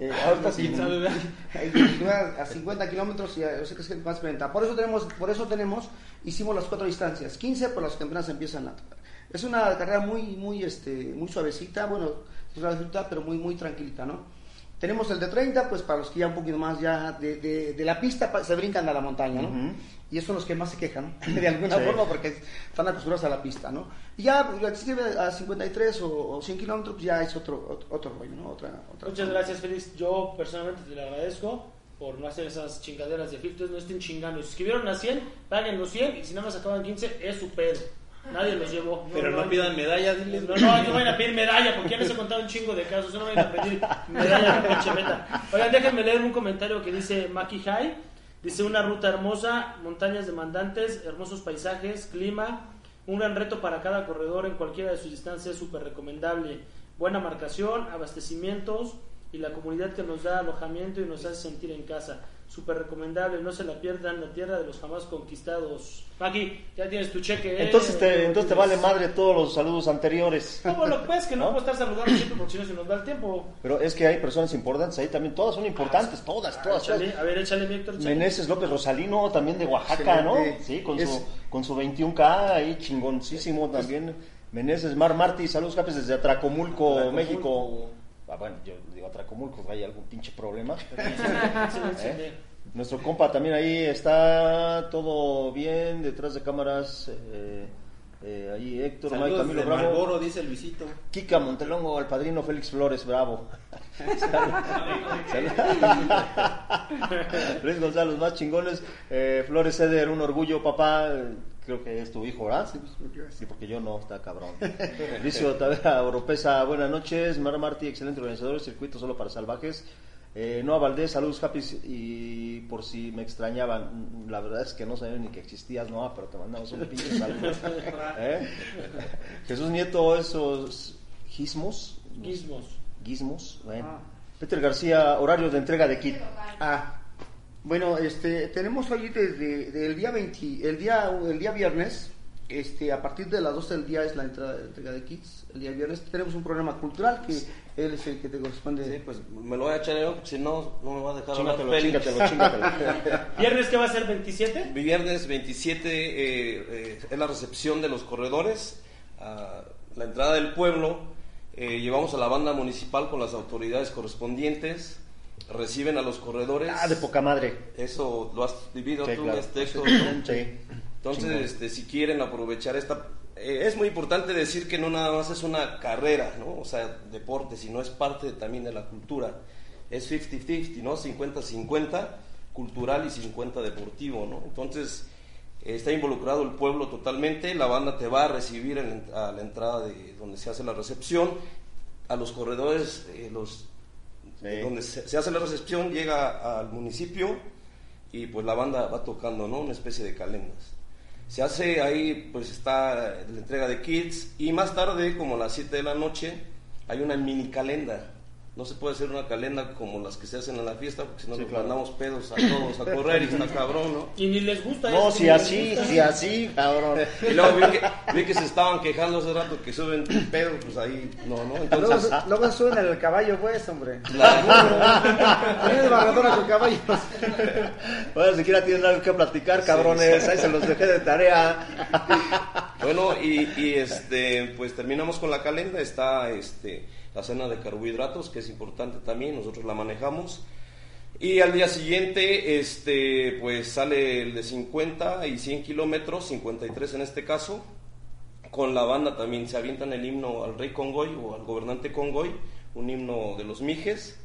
Eh, ahorita ¿Quién sí, a 50 kilómetros ya yo sé que es más experimenta. Por eso tenemos, por eso tenemos, hicimos las cuatro distancias, 15 por las que apenas empiezan a es una carrera muy, muy, este, muy suavecita, bueno, es suavecita, pero muy, muy tranquilita, ¿no? Tenemos el de 30, pues para los que ya un poquito más ya de, de, de la pista se brincan a la montaña, ¿no? Y esos son los que más se quejan, ¿no? de alguna Sí. forma, porque están acostumbrados a la pista, ¿no? Y ya, pues, a 53 o, o 100 kilómetros, pues ya es otro, otro, otro rollo, ¿no? Otra, otra Muchas gracias, Félix. Yo personalmente te lo agradezco por no hacer esas chingaderas de filtros. No estén chingando. Si se inscribieron a 100, paguen los 100 y si nada más acaban 15, es su pedo. Nadie los llevó. Pero no pidan medallas, diles. No, no, no vayan a pedir medalla, porque ya les he contado un chingo de casos. No vayan a pedir medalla de pinche meta. Oigan, déjenme leer un comentario que dice Maki High. Dice una ruta hermosa, montañas demandantes, hermosos paisajes, clima, un gran reto para cada corredor en cualquiera de sus distancias, súper recomendable. Buena marcación, abastecimientos y la comunidad que nos da alojamiento y nos hace sentir en casa. Súper recomendable, no se la pierdan, la tierra de los jamás conquistados. Aquí, ya tienes tu cheque. ¿eh? Entonces te, entonces te vale madre todos los saludos anteriores. No, bueno, pues que no, ¿No? puedo estar saludando siempre porque si no se nos da el tiempo. Pero es que hay personas importantes ahí también, todas son importantes, todas, todas. todas. Échale, a ver, échale, Víctor. échale. Meneses López Rosalino, también de Oaxaca, ¿no? Sí, con Es- su, con su 21K ahí chingoncísimo también. Meneses Mar Martí, saludos capes desde Atracomulco, Atracomulco. México. Ah, bueno, yo digo Atracomulco, hay algún pinche problema. Nuestro compa también ahí está todo bien, detrás de cámaras. eh, eh, ahí Héctor, Mike, Saludos Camilo de Bravo. Marlboro, dice Luisito. Kika Montelongo, al padrino Félix Flores, bravo. Luis González, más chingones. Eh, Flores Eder, un orgullo, papá. Creo que es tu hijo, ¿verdad? Sí, pues, Sí, porque yo no, está cabrón. Licio Tavera Oropesa, buenas noches. Mara Martí, excelente organizador, circuito solo para salvajes. Eh, Noa Valdés, saludos, Capis. Y por si me extrañaban, la verdad es que no sabía ni que existías, Noa, pero te mandamos un pinche saludo. ¿Eh? Jesús Nieto, esos gizmos. Gizmos. Gizmos, bueno. Ah. Peter García, horario de entrega de kit. Ah, bueno, este, tenemos hoy desde del día 20, el día, el día viernes, este, a partir de las 12 del día es la entrada de entrega de kits. El día viernes tenemos un programa cultural que él es el que te corresponde. Sí, pues me lo voy a echar yo, porque si no, no me va a dejar hablar Chingatelo, Félix. chingatelo, chingatelo. ¿Viernes qué va a ser? ¿27? Mi viernes 27 eh, eh, es la recepción de los corredores, a la entrada del pueblo. eh, llevamos a la banda municipal con las autoridades correspondientes. Reciben a los corredores. Ah, de poca madre. Eso lo has vivido Sí, tú, claro. este, Sí. ¿no? Sí. Entonces, este, si quieren aprovechar esta... eh, es muy importante decir que no nada más es una carrera, ¿no? O sea, deporte, sino es parte también de la cultura. Es 50-50, ¿no? 50-50 cultural y 50 deportivo, ¿no? Entonces, eh, está involucrado el pueblo totalmente, la banda te va a recibir en- a la entrada de donde se hace la recepción, a los corredores, eh, los Donde se, se hace la recepción, llega al municipio y pues la banda va tocando, ¿no? Una especie de calendas. Se hace ahí, pues está la entrega de kits y más tarde, como a las 7 de la noche, hay una mini calenda. No se puede hacer una calenda como las que se hacen en la fiesta, porque si no Sí, nos claro. mandamos pedos a todos a correr y está cabrón, ¿no? Y ni les gusta No, eso, si ni les así, gusta. si así, cabrón. Y luego vi que, vi que se estaban quejando hace rato que suben pedos, pues ahí no, ¿no? Luego, Entonces, luego suena el caballo, pues, hombre. la- Tienes con caballos. Bueno, siquiera tienen algo que platicar, cabrones. Ahí se los dejé de tarea. Bueno, y, y, este, pues terminamos con la calenda. Está este, la cena de carbohidratos, que es importante también, nosotros la manejamos. Y al día siguiente, este, pues sale el de 50 y 100 kilómetros, 53 en este caso. Con la banda también se avientan el himno al rey Congoy o al gobernante Congoy, un himno de los Mijes.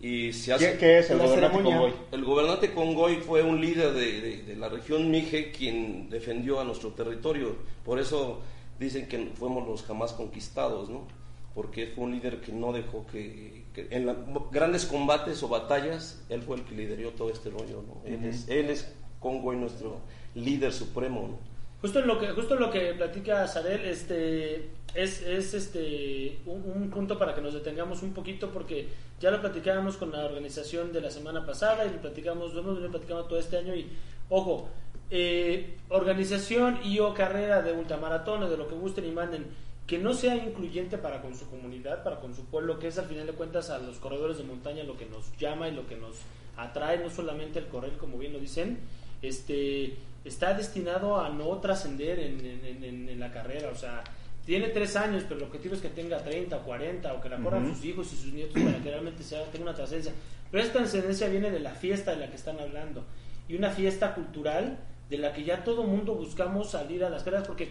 Y se hace. ¿Qué, es el La gobernante ceremonia. convoy? El gobernante Congoy fue un líder de, de- de la región Mije quien defendió a nuestro territorio. Por eso dicen que fuimos los jamás conquistados, ¿no? Porque fue un líder que no dejó que, que en la- grandes combates o batallas, él fue el que lideró todo este rollo, ¿no? Él, es, él es Congoy nuestro líder supremo, ¿no? Justo en lo que, justo en lo que platica Sarel, este, es, es este, un, un punto para que nos detengamos un poquito porque ya lo platicábamos con la organización de la semana pasada y lo platicamos, lo hemos venido platicando todo este año y, ojo, eh, organización y o carrera de ultramaratones, de lo que gusten y manden, que no sea incluyente para con su comunidad, para con su pueblo, que es al final de cuentas a los corredores de montaña lo que nos llama y lo que nos atrae, no solamente el correr, como bien lo dicen, este está destinado a no trascender en, en- en- en la carrera, o sea, tiene tres años, pero el objetivo es que tenga 30 o 40 o que la corran Ujú. sus hijos y sus nietos para que realmente sea, tenga una trascendencia. Pero esta trascendencia viene de la fiesta de la que están hablando y una fiesta cultural de la que ya todo mundo buscamos salir a las carreras porque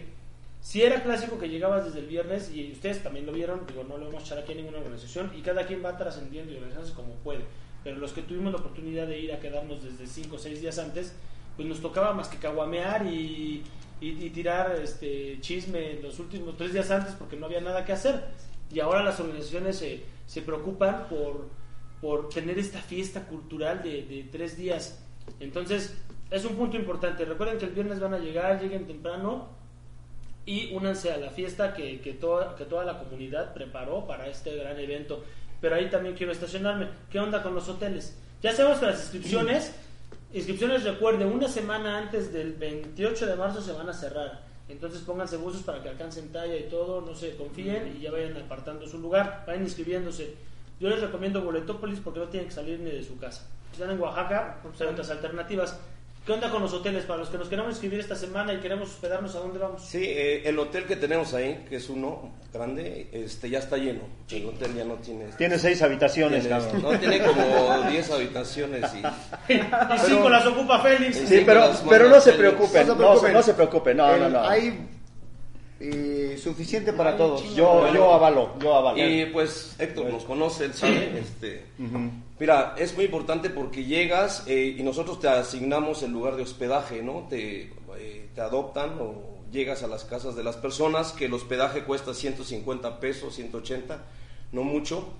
si era clásico que llegabas desde el viernes y ustedes también lo vieron, digo, no lo vamos a echar aquí a ninguna organización y cada quien va trascendiendo y organizándose como puede. Pero los que tuvimos la oportunidad de ir a quedarnos desde 5 o 6 días antes, pues nos tocaba más que caguamear y, y, tirar este chisme los últimos tres días antes porque no había nada que hacer. Y ahora las organizaciones se, se preocupan por, por tener esta fiesta cultural de, de tres días. Entonces, es un punto importante. Recuerden que el viernes van a llegar, lleguen temprano y únanse a la fiesta que, que, toda, que toda la comunidad preparó para este gran evento. Pero ahí también quiero estacionarme. ¿Qué onda con los hoteles? Ya sabemos que las inscripciones, inscripciones recuerde, una semana antes del 28 de marzo se van a cerrar. Entonces pónganse buzos para que alcancen talla y todo, no se confíen y ya vayan apartando su lugar, vayan inscribiéndose. Yo les recomiendo Boletópolis porque no tienen que salir ni de su casa. Si están en Oaxaca, pues hay otras alternativas. ¿Qué onda con los hoteles? Para los que nos queremos inscribir esta semana y queremos hospedarnos, ¿a dónde vamos? Sí, eh, el hotel que tenemos ahí, que es uno grande, este ya está lleno. El hotel ya no tiene... Tiene seis habitaciones, tiene- cabrón. no, tiene como 10 habitaciones y... y cinco las ocupa Félix. Sí, Sí, pero, pero no se Félix. preocupen, No se no, preocupen. no se preocupen, no, no, El- no. Hay eh, suficiente para todos. Yo, Bueno. yo avalo, yo avalo. Y pues Héctor nos conoce, él sabe. Este, Mira, es muy importante porque llegas eh, y nosotros te asignamos el lugar de hospedaje, ¿no? Te, eh, te adoptan o llegas a las casas de las personas, que el hospedaje cuesta 150 pesos, 180, no mucho.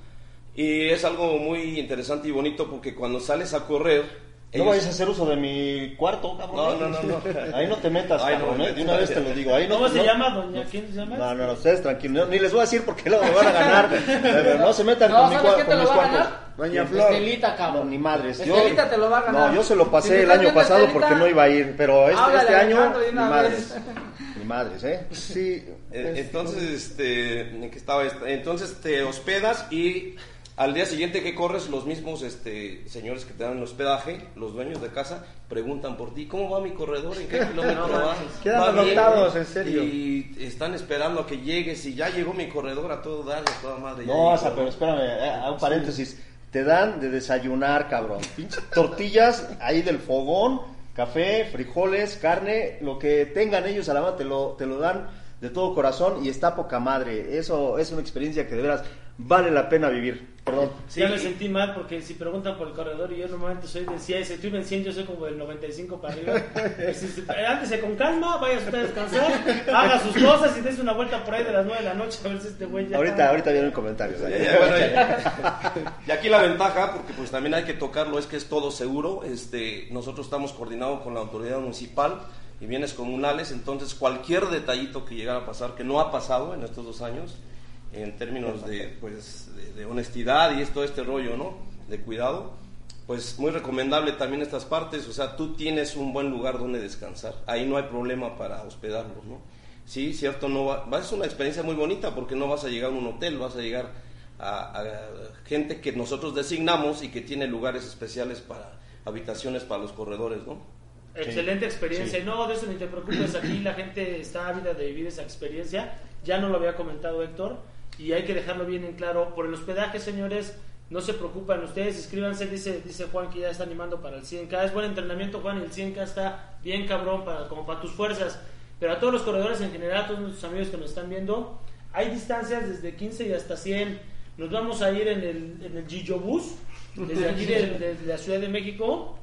Y es algo muy interesante y bonito porque cuando sales a correr... No ellos- vayas a hacer uso de mi cuarto, cabrón. No, no, no, no. Ahí no te metas, Ay, no cabrón, me ¿eh? De una vez te lo digo. Ahí no, ¿Cómo se no- llama, doña? ¿Quién se llama? No, no, no, ustedes tranquilos. Ni les voy a decir porque luego me van a ganar. Pero no se metan No, con, mi ¿sabes cua- quién con te lo va a ganar? Doña. Flor. Estelita, cabrón. No, ni madres. Yo, Estelita te lo va a ganar. No, yo se lo Si pasé me el año pasado Estelita, porque no iba a ir. Pero este, háblale este año, ni madres. Ni madres, ¿eh? Sí. Eh, es- Entonces, este, ¿en qué estaba esta? entonces te hospedas y al día siguiente que corres, los mismos este, señores que te dan el hospedaje, los dueños de casa, preguntan por ti, ¿cómo va mi corredor? ¿En qué kilómetro va? Quedan ¿Va bien?" anotados, en serio. Y están esperando a que llegues y ya llegó mi corredor a todo dar, a toda madre. No, o sea, pero espérame, eh, a un paréntesis. Te dan de desayunar, cabrón. Tortillas ahí del fogón, café, frijoles, carne, lo que tengan ellos a la mano te lo, te lo dan de todo corazón y está poca madre. Eso es una experiencia que de veras vale la pena vivir. Perdón. Ya me sentí mal porque si preguntan por el corredor y yo normalmente soy del 100, si estoy en 100 yo soy como del 95 para arriba. Y Ándese con calma, vaya usted a descansar, haga sus cosas y dése una vuelta por ahí de las 9 de la noche a ver si este güey ya... Ahorita, ahorita vienen comentarios. Ya, ya, bueno, ya. Y aquí la ventaja, porque pues también hay que tocarlo, es que es todo seguro. Este, nosotros estamos coordinados con la autoridad municipal y bienes comunales, entonces cualquier detallito que llegara a pasar, que no ha pasado en estos dos años, en términos de, pues, de, de honestidad y esto, este rollo, ¿no? De cuidado, pues muy recomendable también estas partes, o sea, tú tienes un buen lugar donde descansar, ahí no hay problema para hospedarlos, ¿no? Sí, cierto, no va, va- es una experiencia muy bonita porque no vas a llegar a un hotel, vas a llegar a, a gente que nosotros designamos y que tiene lugares especiales para habitaciones para los corredores, ¿no? Excelente experiencia. Sí. No, de eso ni te preocupes. Aquí la gente está ávida de vivir esa experiencia. Ya no lo había comentado Héctor. Y hay que dejarlo bien en claro. Por el hospedaje, señores, no se preocupan ustedes. Inscríbanse. Dice, dice Juan que ya está animando para el 100K. Es buen entrenamiento, Juan. El 100K está bien cabrón para, como para tus fuerzas. Pero a todos los corredores en general, a todos nuestros amigos que nos están viendo, hay distancias desde 15 y hasta 100. Nos vamos a ir en el, en el Gillo Bus, desde aquí de, de- de la Ciudad de México.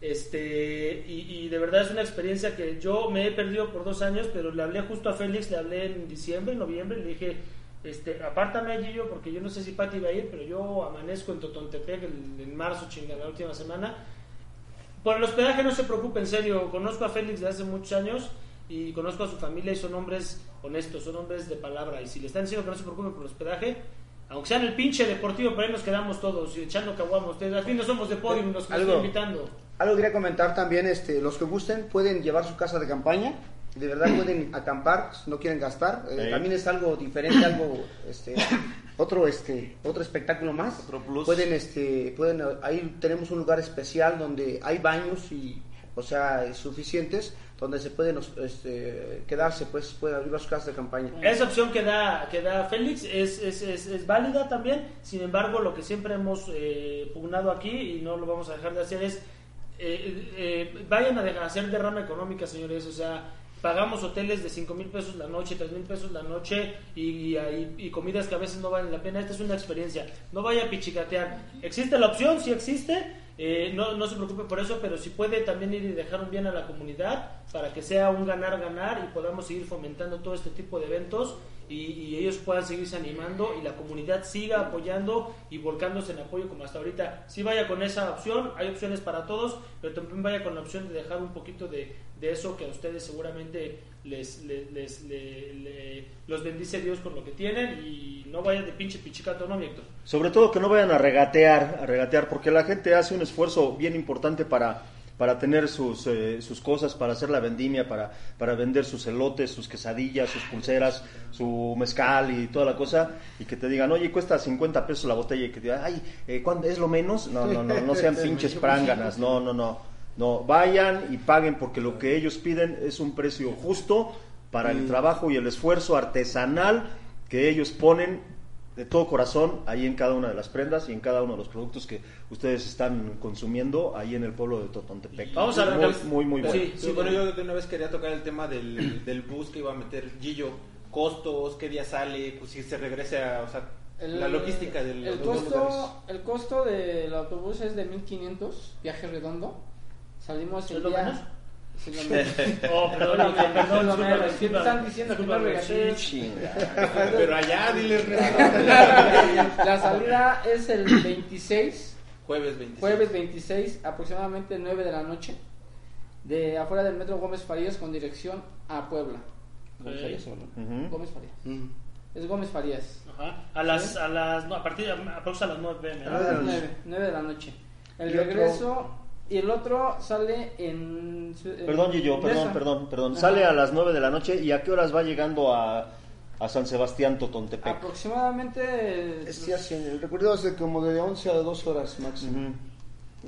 Este, y, y de verdad es una experiencia que yo me he perdido por dos años, pero le hablé justo a Félix, le hablé en diciembre, noviembre, y le dije, este, apártame Gillo, porque yo no sé si Pati va a ir, pero yo amanezco en Totontepec en marzo, chinga, la última semana. Por el hospedaje no se preocupe, en serio, conozco a Félix de hace muchos años y conozco a su familia y son hombres honestos, son hombres de palabra. Y si le están diciendo que no se preocupen por el hospedaje, aunque sea en el pinche deportivo, por ahí nos quedamos todos y echando caguamos. Ustedes, al fin no somos de podium, los que nos están invitando. Algo quería comentar también, este, los que gusten pueden llevar su casa de campaña, de verdad pueden acampar, no quieren gastar, eh, Sí. también es algo diferente, algo, este, otro, este, otro espectáculo más. Otro plus. Pueden, este, pueden, ahí tenemos un lugar especial donde hay baños y, o sea, suficientes, donde se pueden, este, quedarse, pues, pueden llevar su casa de campaña. Esa opción que da, que da Félix es, es, es, es válida también, sin embargo lo que siempre hemos eh, pugnado aquí y no lo vamos a dejar de hacer es eh, eh, vayan a dejar- hacer derrama económica señores, o sea, pagamos hoteles de 5 mil pesos la noche, 3 mil pesos la noche y, y- comidas que a veces no valen la pena, esta es una experiencia, no vaya a pichicatear, existe la opción, sí existe, eh, no, no se preocupe por eso, pero si puede también ir y dejar un bien a la comunidad para que sea un ganar-ganar y podamos seguir fomentando todo este tipo de eventos y, ellos puedan seguirse animando y la comunidad siga apoyando y volcándose en apoyo como hasta ahorita. Si vaya con esa opción, hay opciones para todos, pero también vaya con la opción de dejar un poquito de, de eso que a ustedes seguramente les, les, les- le- le- los bendice Dios con lo que tienen y no vayan de pinche pichicato, ¿no, mi Héctor? Sobre todo que no vayan a regatear, a regatear, porque la gente hace un esfuerzo bien importante para, para tener sus, eh, sus cosas, para hacer la vendimia, para, para vender sus elotes, sus quesadillas, sus pulseras, su mezcal y toda la cosa, y que te digan, oye, cuesta 50 pesos la botella, y que te digan, ay, eh, ¿cuándo es lo menos? No, no, no, no sean pinches pránganas, no, no, no. No, vayan y paguen porque lo que ellos piden es un precio justo para el trabajo y el esfuerzo artesanal que ellos ponen de todo corazón ahí en cada una de las prendas y en cada uno de los productos que ustedes están consumiendo ahí en el pueblo de Totontepec. Vamos a muy, arrancar. muy, muy bueno. Sí, Sí, bueno, yo de una vez quería tocar el tema del, del bus que iba a meter Gillo. Costos, qué día sale, pues si se regresa, o sea, El- la logística del el lugares. costo el costo del autobús es de 1500 viaje redondo salimos el ¿Es día? Sí. Oh, perdón, Perdón, perdón, perdón, disculpa, perdón, ¿qué te están diciendo que no regatees? sí. Pero allá, diles. la salida es el 26 Jueves 26. jueves 26 aproximadamente 9 de la noche de afuera del metro Gómez Farías con dirección a Puebla Ok. Ujú. Gómez Farías Mm. es Gómez Farías Ajá. A las, a las, no, a partir de, aproximadamente a las 9 pm. A ¿no? las 9, 9 de la noche. El regreso y el otro sale en. en Perdón, Gillo, perdón, perdón, perdón. Ajá. Sale a las 9 de la noche y a qué horas va llegando a, a San Sebastián Totontepec. Aproximadamente. Sí, así, el recorrido es de como de 11 a 12 horas máximo. Ujú.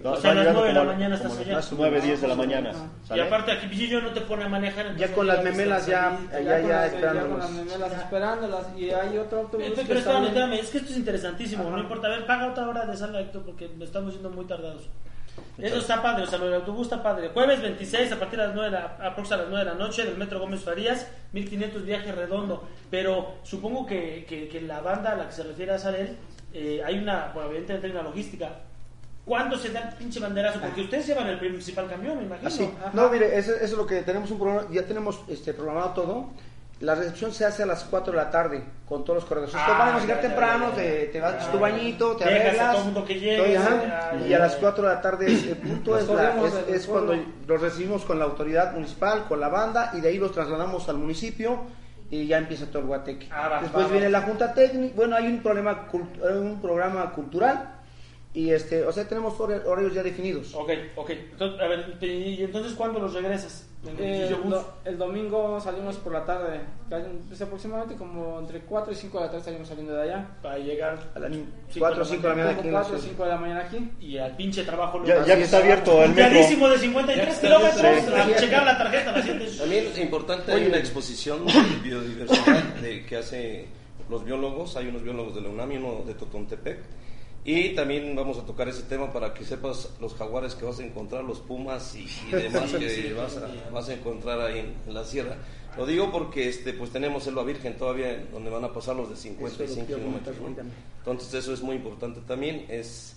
O sea, a las llegando 9 de la a- mañana estás a allá. las 9, 10 de la mañana. Ajá. Y ¿sale? aparte aquí Gillo no te pone a manejar. Ya entonces con las memelas ya, ya, con ya las- esperándolos. con las memelas esperándolas. Y hay otro autobús. Que Pero espérame, espérame, es que esto es interesantísimo, Ajá. no importa, a ver, paga otra hora de sala, Héctor, porque estamos siendo muy tardados. Eso está padre, o sea, lo del autobús está padre. Jueves 26, a partir de las 9 de la, a las 9 de la noche, del Metro Gómez Farías, 1500 viaje redondo. Pero supongo que, que, que la banda a la que se refiere a Sarel, eh, hay una, bueno, evidentemente hay una logística. ¿Cuándo se da el pinche banderazo? Porque ustedes llevan el principal camión, me imagino. Así. Ajá. No, mire, eso, eso es lo que tenemos un programa, ya tenemos este programado todo. La recepción se hace a las 4 de la tarde con todos los corredores. Ah, Entonces, vamos a llegar ya, temprano, ya, ya. te, te vas tu bañito, te dejas a arreglas. todo mundo que llegue, y a las ya. 4 de la tarde es el punto, es, la- es- cuando los recibimos con la autoridad municipal, con la banda, y de ahí los trasladamos al municipio y ya empieza todo el guateque. Ah, Después viene la junta técnica, bueno, hay un problema, un programa cultural, y este, o sea, tenemos hor- horarios ya definidos. Ok, ok. Entonces, a ver, te- ¿y entonces cuándo los regresas? En el Eh, Gillo el, do- domingo salimos por la tarde. Pues aproximadamente como entre 4 y 5 de la tarde salimos saliendo de allá. Para llegar A las Sí, 4 o con 5 de la mañana aquí Como en la 4 o ciudad. 5 de la mañana aquí. y al pinche trabajo. Ya, ya que está abierto el metro. De 53 Ya kilómetros. a checar la tarjeta, la. También es importante, hay una exposición de biodiversidad de, que hace los biólogos, hay unos biólogos de la UNAM y uno de Totontepec. Y también vamos a tocar ese tema para que sepas los jaguares que vas a encontrar, los pumas y, y demás que vas a, vas a encontrar ahí en, la sierra. Lo digo porque este pues tenemos Selva Virgen todavía donde van a pasar los de 55 kilómetros. ¿no? Entonces eso es muy importante también, es,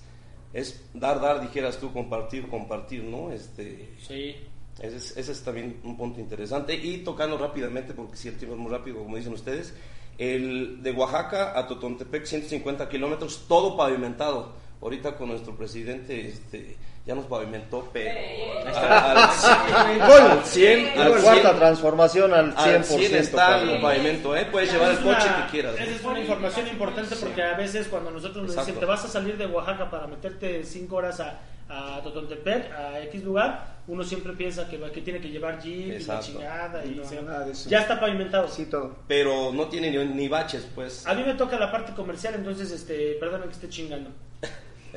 es dar, dar, dijeras tú, compartir, compartir, ¿no? Este, Sí. ese es, ese es también un punto interesante. Y tocando rápidamente, porque si el tiempo es muy rápido, como dicen ustedes, el de Oaxaca a Totontepec, 150 kilómetros, todo pavimentado. Ahorita con nuestro presidente este, ya nos pavimentó, pero al, al- al 100, al Cuarta 100, transformación al 100%. al 100 está el pavimento, ¿eh? puedes llevar el coche que quieras. Esa es una información importante porque a veces cuando nosotros nos dicen te vas a salir de Oaxaca para meterte 5 horas a, a Totontepec, a X lugar, uno siempre piensa que, va- que tiene que llevar jeep y la chingada. Y No, nada de eso. ya está pavimentado. Sí, todo. Pero no tiene ni, ni baches, pues. A mí me toca la parte comercial, entonces, este, perdóname que esté chingando.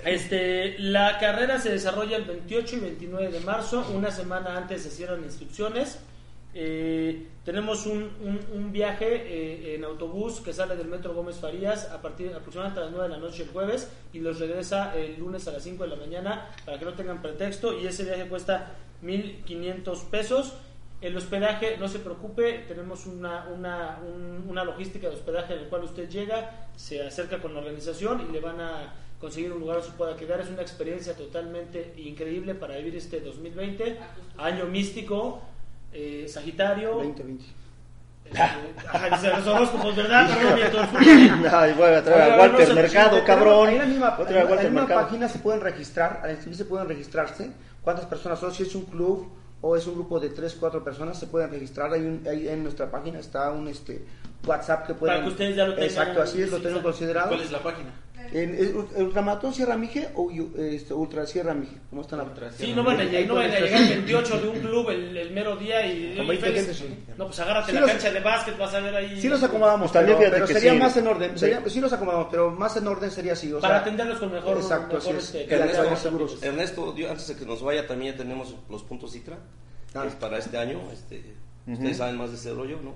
Este, la carrera se desarrolla el 28 y 29 de marzo, una semana antes se cierran inscripciones. Eh, tenemos un, un- un viaje eh, en autobús que sale del Metro Gómez Farías a partir aproximadamente a las 9 de la noche el jueves y los regresa el lunes a las 5 de la mañana para que no tengan pretexto y ese viaje cuesta 1.500 pesos. El hospedaje, no se preocupe, tenemos una, una, un- una logística de hospedaje en el cual usted llega, se acerca con la organización y le van a conseguir un lugar donde se pueda quedar. Es una experiencia totalmente increíble para vivir este 2020, año místico, eh, Sagitario. 2020. este, ajá, dice los horóscopos, ¿verdad? Perdón, voy a traer a Walter no Mercado, cabrón. En la misma, en la página se pueden registrar, al inscribirse pueden registrarse, cuántas personas son, si es un club o es un grupo de 3, 4 personas, se pueden registrar. Hay, un- ahí en nuestra página está un este WhatsApp que pueden. Para que ustedes ya lo tengan Exacto, así es, lo sí. considerado. ¿Cuál es la página? En, ¿es Ul- Ultramaratón Sierra Mije o este, Ultra Sierra Mije? ¿Cómo están la Ultra Sí, no van a, llegar- no van a llegar 28 de un club el, el mero día y... Con y 20 Félix, gente, sí. No, pues agárrate Sí la los- cancha de básquet, vas a ver ahí... Sí los acomodamos, También pero, pero que sería sí. más en orden. Sí. Sería, sí los acomodamos, pero más en orden sería así. O Para sea, atenderlos con mejor... Exacto, mejor, así es. este, más seguros. Ernesto, yo, antes de que nos vaya, también ya tenemos los puntos Citra Ah. es para este año. Este, Ujú. Ustedes saben más de ese rollo, ¿no?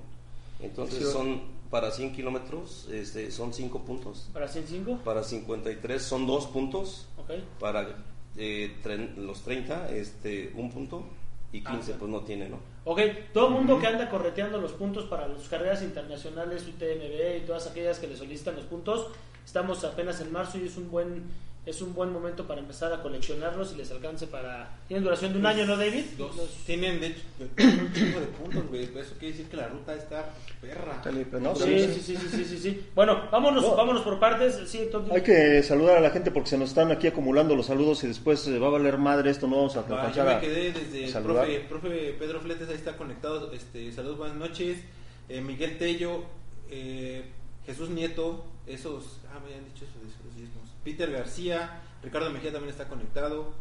Entonces Sí. son para 100 kilómetros, este, son 5 puntos. ¿Para 105? Para 53 son 2 puntos. Ok. Para eh, los 30, este, un punto. Y 15, Ah, pues no tiene, ¿no? Ok, todo el mundo que anda correteando los puntos para las carreras internacionales, UTMB y todas aquellas que le solicitan los puntos, estamos apenas en marzo y es un buen es un buen momento para empezar a coleccionarlos y les alcance para... Tienen duración de un año, ¿no, David? Dos. Los- Tienen, de hecho, un chingo de puntos, güey. Eso quiere decir que la ruta está perra. No. Sí, sí, sí, sí, sí, sí, sí. Bueno, vámonos, No. vámonos por partes. Sí, entonces- Hay que saludar a la gente porque se nos están aquí acumulando los saludos y después eh, va a valer madre esto, no vamos a yo alcanzar me a quedé desde el profe, profe Pedro Fletes, ahí está conectado. Este, saludos, buenas noches. Eh, Miguel Tello, eh, Jesús Nieto, esos, ah, me habían dicho eso de esos mismos. Peter García, Ricardo Mejía también está conectado.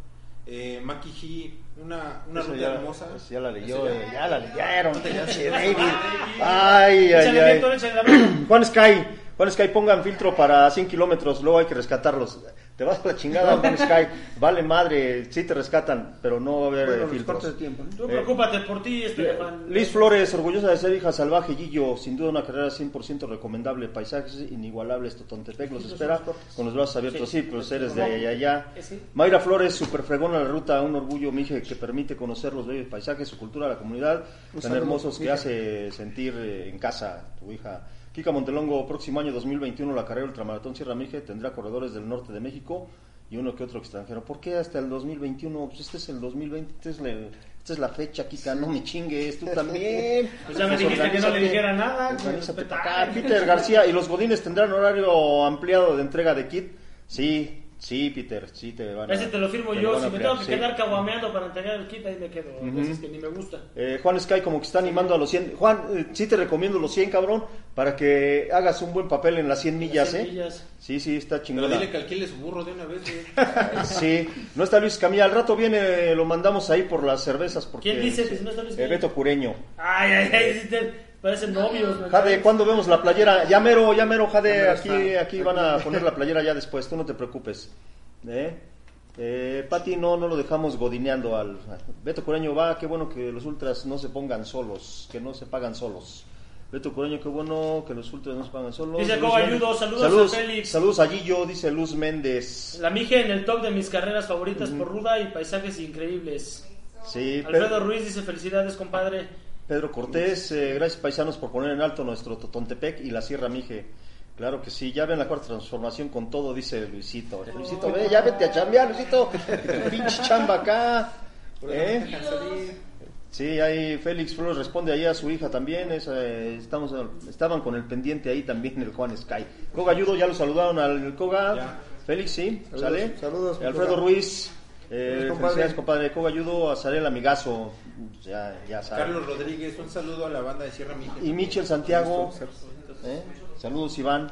Eh, Maki G, una, una ruta ya, hermosa. pues ya la leyó, eh, ya la leyeron. No David. Ay, ay, ay. Juan Sky, Juan Sky, pongan filtro para 100 kilómetros, luego hay que rescatarlos. Te vas a la chingada, Juan Sky. Vale madre, sí te rescatan, pero no va a haber Bueno, eh, filtros. de tiempo, ¿no? Tú Eh, preocúpate por ti, este. Liz Flores, orgullosa de ser hija salvaje, Gillo, sin duda una carrera 100% recomendable, paisajes inigualables, Totontepec los espera con los brazos abiertos, sí, pues eres de allá, allá. Eh, sí. Mayra Flores, super fregona la ruta, un orgullo, mije, que permite conocer los bellos paisajes, su cultura, la comunidad, Un tan saludo, hermosos que hace sentir eh, en casa tu hija. Kika Montelongo, próximo año 2021 la carrera Ultramaratón Sierra Mije tendrá corredores del norte de México y uno que otro extranjero. ¿Por qué hasta el 2021? Pues este es el 2020, este es esta es la fecha, Kika, no me chingues, tú también. Pues ya me dijiste que no le dijera nada. Peter García, ¿y los Godines tendrán horario ampliado de entrega de kit? Sí, sí, Peter, sí te van a Ese te lo firmo te yo. Si me tengo que sí. quedar caguameando para entregar el kit, ahí me quedo. Veces que ni me gusta. Eh, Juan Sky como que está animando a los 100. Juan, eh, sí te recomiendo los 100, cabrón, para que hagas un buen papel en las 100 millas, Las ¿eh? 100 millas. Sí, sí, está Pero chingona. dile que alquile su burro de una vez, güey. Sí, no está Luis Camilla. Al rato viene, lo mandamos ahí por las cervezas. Porque, ¿Quién dice que si no está Luis Eh, Camilla? Beto Cureño. Ay, ay, ay, te- parecen novios. me Jade. ¿cuándo vemos la playera? Ya mero, ya mero, Jade, aquí, aquí van a poner la playera ya después, tú no te preocupes. ¿Eh? Eh, Pati, no, no lo dejamos godineando al... Beto Cureño va, qué bueno que los ultras no se pongan solos, que no se pagan solos. Beto Cureño, qué bueno que los ultras no se pagan solos. Dice Coba. Ayudo, saludos saludos a Félix. Saludos a Gillo, dice Luz Méndez. La Mije en el top de mis carreras favoritas por ruda y paisajes increíbles. Sí, Alfredo Ruiz dice felicidades, compadre. Pedro Cortés, eh, gracias paisanos por poner en alto nuestro Totontepec y la Sierra Mije. Claro que sí, ya ven la cuarta transformación con todo, dice Luisito. Luisito, ve, ya vete a chambear, Luisito. Pinche chamba acá. ¿Eh? Sí, ahí Félix Flores responde ahí a su hija también. es, eh, estamos, estaban con el pendiente ahí también el Juan Sky. Koga Ayudo, ya lo saludaron al Koga. Ya. Félix, sí, Saludos, sale. saludos, Alfredo. Ruiz. Eh, compadre. compadre. Koga Ayudo, a Sarel Amigazo. Ya, ya sabe. Carlos Rodríguez, un saludo a la banda de Sierra Mije. Y Michel Santiago. ¿eh? Saludos, Iván.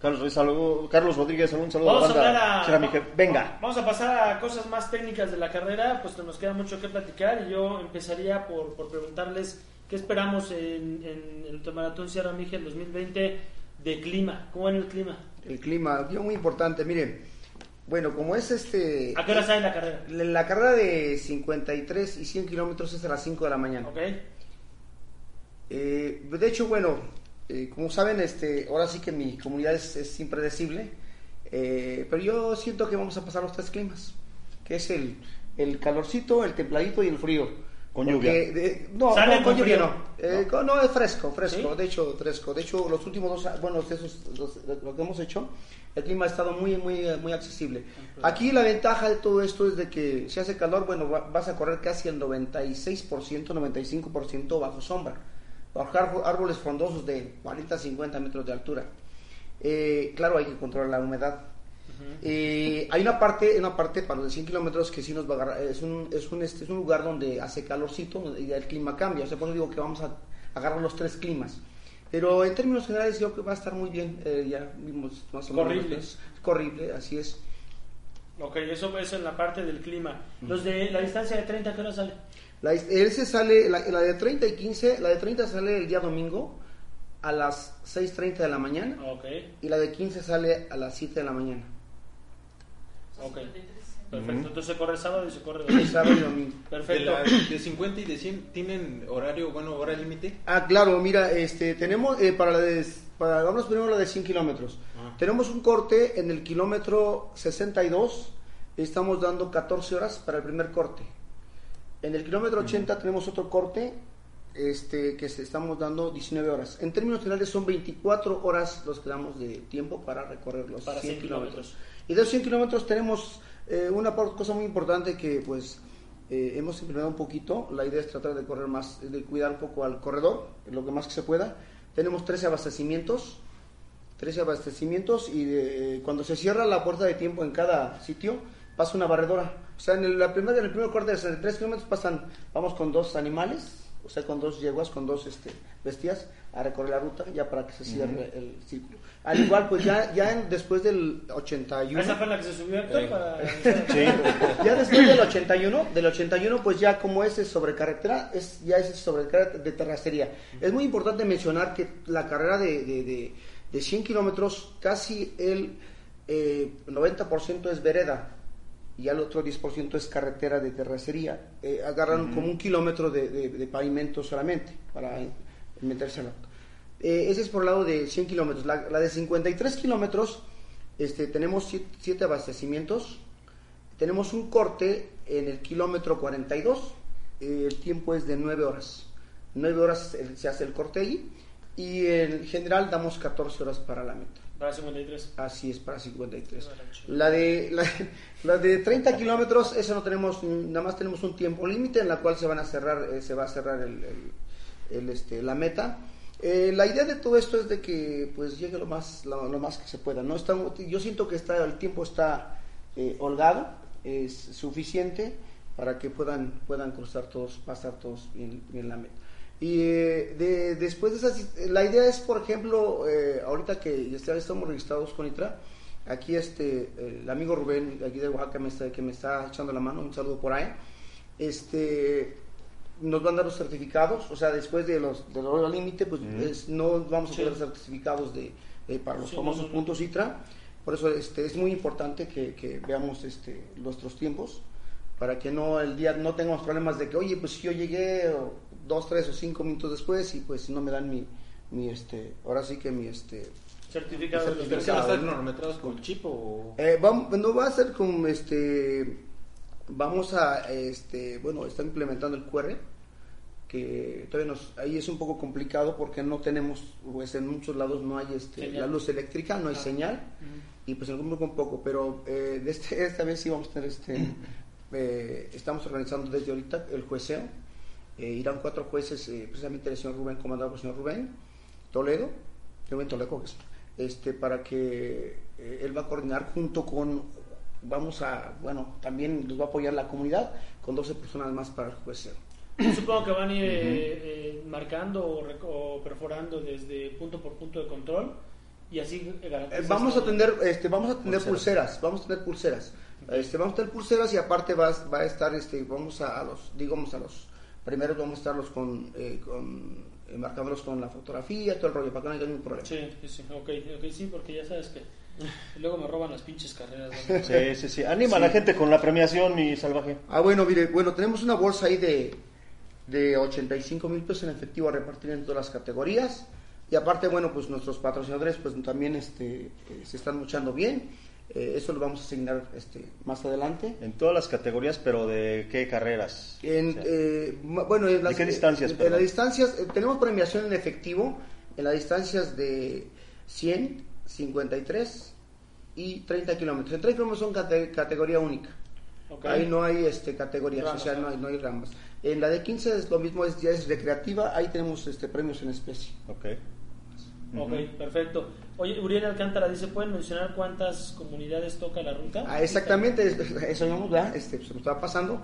Carlos, Rodríguez, saludo- Carlos Rodríguez, un saludo Vamos a la banda. a... Sierra Mije. Venga. Vamos a pasar a cosas más técnicas de la carrera, pues nos queda mucho que platicar y yo empezaría por, por preguntarles qué esperamos en, en el Ultramaratón Sierra Mije en 2020 de clima. ¿Cómo va en el clima? El clima, algo muy importante, miren. Bueno, como es este. ¿A qué hora sale la carrera? La, la carrera de 53 y 100 kilómetros es a las 5 de la mañana. ¿Ok? Eh, de hecho, bueno, eh, como saben, este, ahora sí que mi comunidad es, es impredecible, eh, pero yo siento que vamos a pasar los tres climas, que es el, el calorcito, el templadito y el frío. Con Porque lluvia. de- no, ¿Sale no, con con lluvia no. Eh, con- no, es fresco, fresco, ¿Sí? de hecho, fresco. De hecho, los últimos dos, bueno, de esos, los- lo que hemos hecho, el clima ha estado muy, muy, muy accesible. Aquí la ventaja de todo esto es de que si hace calor, bueno, va- vas a correr casi el 96%, 95% bajo sombra, bajo árbo- árboles frondosos de 40 50 metros de altura. Eh, claro, hay que controlar la humedad. Eh, hay una parte, una parte para los de 100 kilómetros que sí nos va a agarrar, es un, es un, este, es un lugar donde hace calorcito y el clima cambia, o sea, por eso digo que vamos a agarrar los tres climas. Pero en términos generales yo creo que va a estar muy bien, eh, ya vimos más o menos. Corrible. Es corrible, así es. Ok, eso es en la parte del clima. Los de la distancia de 30, ¿qué hora sale? La, ese sale, la, la de 30 y 15, la de 30 sale el día domingo a las 6.30 de la mañana Ok, y la de 15 sale a las 7 de la mañana. Ok. Perfecto, entonces se corre sábado y se corre El domingo. sábado y domingo. De, Perfecto. la- de 50 y de 100 tienen horario, bueno, hora límite. Ah, claro, mira, este, tenemos eh, para la de, para, vamos primero a la de 100 kilómetros. Ah. Tenemos un corte en el kilómetro 62, estamos dando 14 horas para el primer corte. En el kilómetro 80 tenemos otro corte este, que estamos dando 19 horas. En términos generales son 24 horas los que damos de tiempo para recorrer los Para 100 100 kilómetros. Y de los 100 kilómetros tenemos eh, una cosa muy importante que pues eh, hemos implementado un poquito. La idea es tratar de correr más, de cuidar un poco al corredor, lo que más se pueda. Tenemos 13 abastecimientos, 13 abastecimientos y de- cuando se cierra la puerta de tiempo en cada sitio pasa una barredora. O sea, en el, la en el primer corte de 63 kilómetros pasan, vamos con dos animales, o sea, con dos yeguas, con dos este, bestias a recorrer la ruta ya para que se cierre el círculo. Al igual, pues ya, ya en- después del 81... ¿Esa fue la que se subió Héctor? Eh. Para... Sí. Ya después del 81, del 81, pues ya como ese sobre carretera, es, ya es sobre carretera de terracería. Es muy importante mencionar que la carrera de, de, de, de 100 kilómetros, casi el eh, 90% es vereda y al otro 10% es carretera de terracería. Eh, agarran como un kilómetro de, de- de pavimento solamente para la eh, ese es por el lado de 100 kilómetros. La, la de 53 kilómetros, este, tenemos 7 abastecimientos. Tenemos un corte en el kilómetro 42. eh, el tiempo es de 9 horas. 9 horas eh, se hace el corte ahí. Y en general damos 14 horas para la meta. Para 53. Así es, para 53. La de, la, la de 30 kilómetros, esa no tenemos, nada más tenemos un tiempo límite en la cual se van a cerrar, eh, se va a cerrar el, el- el, este, la meta. Eh, la idea de todo esto es de que pues llegue lo más, lo, lo más que se pueda. No está, yo siento que está, el tiempo está eh, holgado, es suficiente para que puedan, puedan cruzar todos, pasar todos bien, bien la meta. Y eh, de- después de esas, la idea es, por ejemplo, eh, ahorita que ya estamos registrados con ITRA, aquí este, el amigo Rubén, aquí de Oaxaca, me está, que me está echando la mano, un saludo por ahí, este, nos van a dar los certificados, o sea, después de los de la hora límite, pues es- no vamos a Sí. tener certificados de, eh, para los Sí, famosos no, no, no. puntos ITRA, por eso este, es muy importante que, que veamos este, nuestros tiempos, para que no el día no tengamos problemas de que, oye, pues si yo llegué o, dos, tres o cinco minutos después y pues no me dan mi, mi este, ahora sí que mi este, Certificado. de los ¿Pero dos. qué van a estar cronometrados con chip o...? eh, vamos, no va a ser como este. Vamos a, este, bueno, está implementando el QR, que todavía nos, ahí es un poco complicado porque no tenemos, pues en muchos lados no hay este, Señal. la luz eléctrica, no hay Ah. señal, y pues en algún momento un poco, pero eh, de este, esta vez sí vamos a tener este, eh, estamos organizando desde ahorita el jueceo, eh, irán cuatro jueces, precisamente el señor Rubén, comandado por el señor Rubén Toledo, Rubén Toledo, pues, este, para que él va a coordinar junto con, vamos a, bueno, también nos va a apoyar la comunidad con 12 personas más para el jueceo. Yo supongo que van a ir eh, eh, marcando o, perforando desde punto por punto de control y así Eh, vamos a tener, este, vamos a tener Pulseras. pulseras, vamos a tener pulseras, este, vamos a tener pulseras y aparte va, va a estar, este, vamos a, a los, digamos a los, primeros vamos a estarlos con, eh, con eh, marcándolos con la fotografía, todo el rollo, para que no haya ningún problema. Sí, sí, sí, ok, ok, sí, porque ya sabes que luego me roban las pinches carreras. ¿no? Sí, sí, sí. Anima a la gente con la premiación y salvaje. Ah, bueno, mire, bueno, tenemos una bolsa ahí de, de 85 mil pesos en efectivo a repartir en todas las categorías. Y aparte, bueno, pues nuestros patrocinadores pues también este, eh, se están luchando bien. Eh, eso lo vamos a asignar este, más adelante. En todas las categorías, pero ¿de qué carreras? En, O sea, eh, bueno, en las, qué distancias, En, las distancias, eh, tenemos premiación en efectivo en las distancias de 100, 53 y 30 kilómetros. En 30 kilómetros son cate- categoría única. Ahí no hay este, categorías, Ramas, o sea, no hay, no hay ramas. En la de 15 es lo mismo, es, ya es recreativa, ahí tenemos este, premios en especie. ok. Ok, perfecto. Oye, Uriel Alcántara dice, ¿pueden mencionar cuántas comunidades toca la ruta? Ah, exactamente, es- eso vamos, ¿verdad? Este, se me estaba pasando.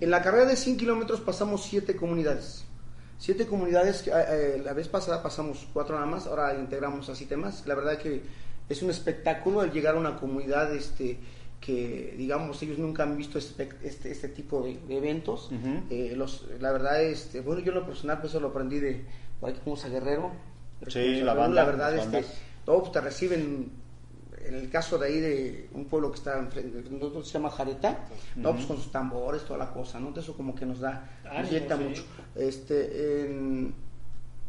En la carrera de 100 kilómetros pasamos siete comunidades. Siete comunidades, que, eh, eh, la vez pasada pasamos cuatro nada más, ahora integramos a siete más. La verdad que es un espectáculo el llegar a una comunidad este, que, digamos, ellos nunca han visto este, este, este tipo de, de eventos. Eh, los, la verdad, este, bueno, yo en lo personal, pues eso lo aprendí de, por aquí como a Guerrero. Sí, la banda, La verdad, este, bandas. pues te reciben, en el caso de ahí de un pueblo que está enfrente, nosotros se llama Jareta, no, pues con sus tambores, toda la cosa, ¿no? Entonces eso como que nos da, nos sí. mucho. Este, en,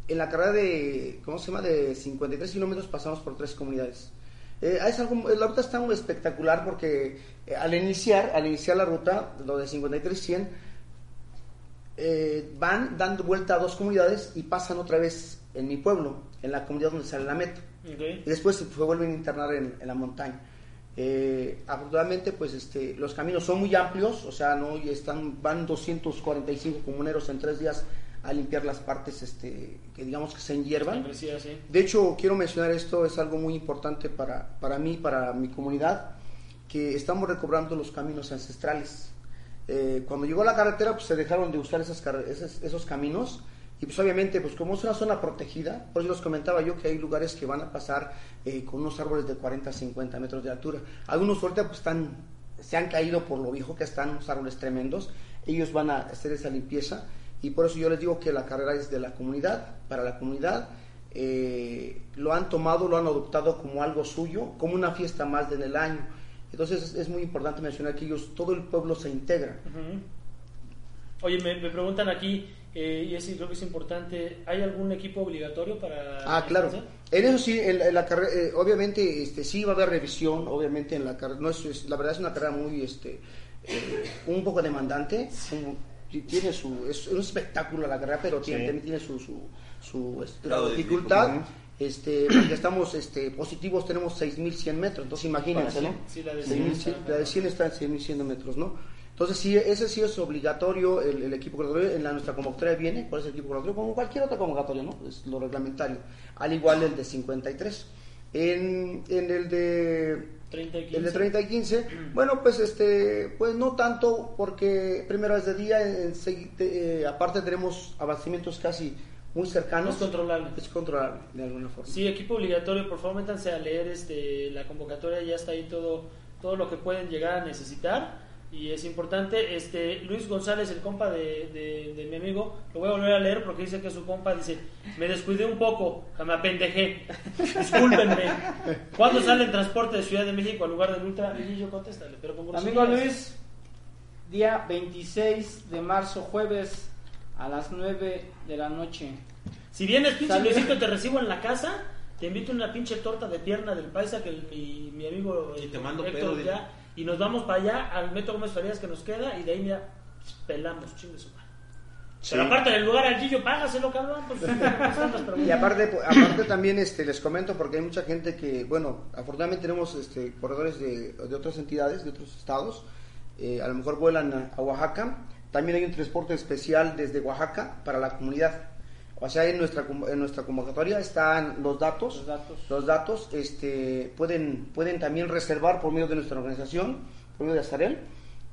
en la carrera de, ¿cómo se llama? De 53 kilómetros pasamos por tres comunidades. Eh, es algo, la ruta está muy espectacular porque eh, al iniciar, al iniciar la ruta, lo de 53-100, eh, van dando vuelta a dos comunidades y pasan otra vez en mi pueblo, en la comunidad donde sale la meta. Y después se vuelven a internar en, en la montaña. Eh, afortunadamente, pues este, los caminos son muy amplios, o sea, no y están, van 245 comuneros en tres días a limpiar las partes este, que digamos que se enhiervan. De hecho, quiero mencionar esto, es algo muy importante para, para mí, para mi comunidad, que estamos recobrando los caminos ancestrales. Eh, cuando llegó la carretera, pues se dejaron de usar esas esos, esos caminos y pues obviamente, pues como es una zona protegida, por eso les comentaba yo que hay lugares que van a pasar eh, con unos árboles de 40 a 50 metros de altura. Algunos ahorita pues están, se han caído por lo viejo que están, unos árboles tremendos. Ellos van a hacer esa limpieza y por eso yo les digo que la carrera es de la comunidad, para la comunidad. Eh, lo han tomado, lo han adoptado como algo suyo, como una fiesta más en el año. Entonces es, es muy importante mencionar que ellos, todo el pueblo se integra. Oye, me, me preguntan aquí, eh, y eso creo que es importante, ¿hay algún equipo obligatorio para... Ah, claro. En eso sí, en la, en la carrera, eh, obviamente, este, sí va a haber revisión, obviamente en la carrera, no es, es- la verdad es una carrera muy, este, eh, un poco demandante, un- tiene su, es un espectáculo la carrera, pero tiene, Sí. también tiene su, su, su, este, Grado de dificultad. Este, porque estamos este, positivos, tenemos 6.100 metros, entonces imagínense, Para ¿no? sí, la de 6.100, cien. la de 100 está en 6.100 metros, ¿no? Entonces, sí, ese sí es obligatorio, el, el equipo convocatorio, en la, nuestra convocatoria viene, ¿cuál es el equipo convocatorio? Como cualquier otra convocatoria, ¿no? Es lo reglamentario, al igual el de 53. En, en el de 30 y el de 15. 30 y 15, bueno, pues este, pues no tanto, porque primero es de día, en- eh, aparte tenemos abastecimientos casi muy cercanos. Es controlable. Es controlable, de alguna forma. Sí, equipo obligatorio, por favor, métanse a leer este, la convocatoria, ya está ahí todo, todo lo que pueden llegar a necesitar. Y es importante, este Luis González, el compa de, de- de mi amigo, lo voy a volver a leer porque dice que su compa dice, me descuidé un poco, me apendejé, discúlpenme. ¿Cuándo sale el transporte de Ciudad de México al lugar del Ultra? Y yo contéstale, pero con Amigo. Luis, día 26 de marzo, jueves, a las 9 de la noche. Si vienes, pinche. Luisito, te recibo en la casa, te invito una pinche torta de pierna del paisa que el- mi, mi amigo Y te mando Héctor pedo, dile. ya, y nos vamos para allá al Metro Gómez Farías que nos queda y de ahí mira, pelamos, chingue su madre. Sí. Pero aparte del lugar al Gillo, págaselo, cabrón. Pues, pero- Y aparte, aparte también este, les comento porque hay mucha gente que, bueno, afortunadamente tenemos este, corredores de, de otras entidades, de otros estados, eh, a lo mejor vuelan a, a Oaxaca, también hay un transporte especial desde Oaxaca para la comunidad. O sea, en nuestra, en nuestra convocatoria están los datos, Los datos. los datos este, pueden, pueden también reservar por medio de nuestra organización, por medio de Azarel.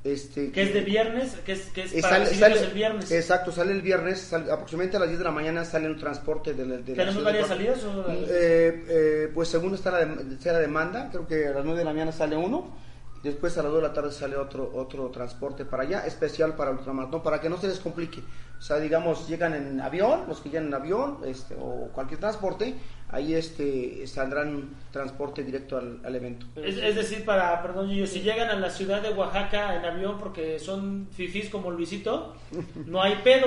Este, que es de viernes, que es, que es eh, para sale- el viernes. Exacto, sale el viernes, sale- aproximadamente a las 10 de la mañana sale un transporte de ¿Tenemos varias salidas? O... Eh, eh, pues según está la, sea la demanda, creo que a las 9 de la mañana sale uno, después a las 2 de la tarde sale otro otro transporte para allá, especial para el ultramaratón, para que no se les complique. O sea, digamos, llegan en avión, los que llegan en avión este, o cualquier transporte, ahí este saldrán transporte directo al, al evento. Es, decir, para, perdón, Gillo, si llegan a la ciudad de Oaxaca en avión porque son fifís como Luisito, no hay pedo.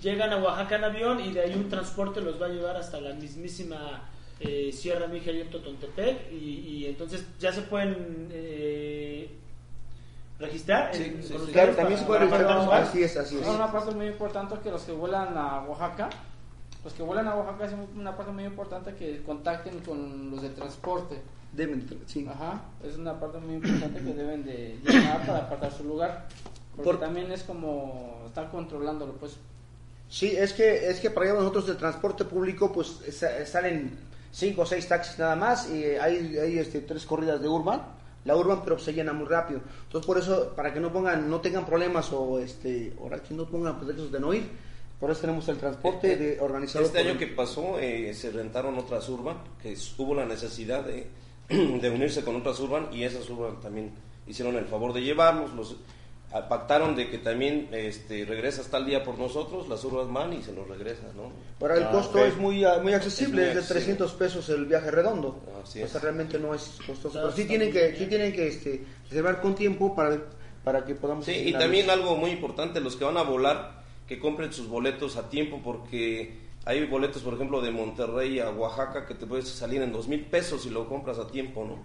Llegan a Oaxaca en avión y de ahí un transporte los va a llevar hasta la mismísima eh, Sierra Mija y Totontepec y, y entonces ya se pueden eh, registrar. Sí, sí, Claro, para- también se puede lugar. así es, así es. Es una parte muy importante que los que vuelan a Oaxaca, los que vuelan a Oaxaca es una parte muy importante que contacten con los de transporte. Deben, sí. Ajá, es una parte muy importante que deben de llamar para apartar su lugar. Porque Por- también es como estar controlándolo, pues. Sí, es que, es que para allá nosotros del transporte público pues sa- salen cinco o seis taxis nada más y hay, hay este, tres corridas de Urban. La Urban, pero se llena muy rápido. Entonces, por eso, para que no pongan, no tengan problemas o este, ahora que no pongan pretextos de no ir, por eso tenemos el transporte de, organizado. Este año el- que pasó eh, se rentaron otras urban, que hubo la necesidad de, de unirse con otras urban y esas urban también hicieron el favor de llevarnos, los pactaron de que también este, regresas tal día por nosotros, las urban van y se los regresas, ¿no? Para el Ah, costo es muy, ah, muy accesible, Es de accesible. 300 pesos el viaje redondo. Así o sea, realmente no es costoso. Pero sí tienen que, sí tienen que este, reservar con tiempo para, para que podamos... Sí, y también algo muy importante, los que van a volar, que compren sus boletos a tiempo, porque hay boletos, por ejemplo, de Monterrey a Oaxaca, que te puedes salir en dos mil pesos si lo compras a tiempo, ¿no?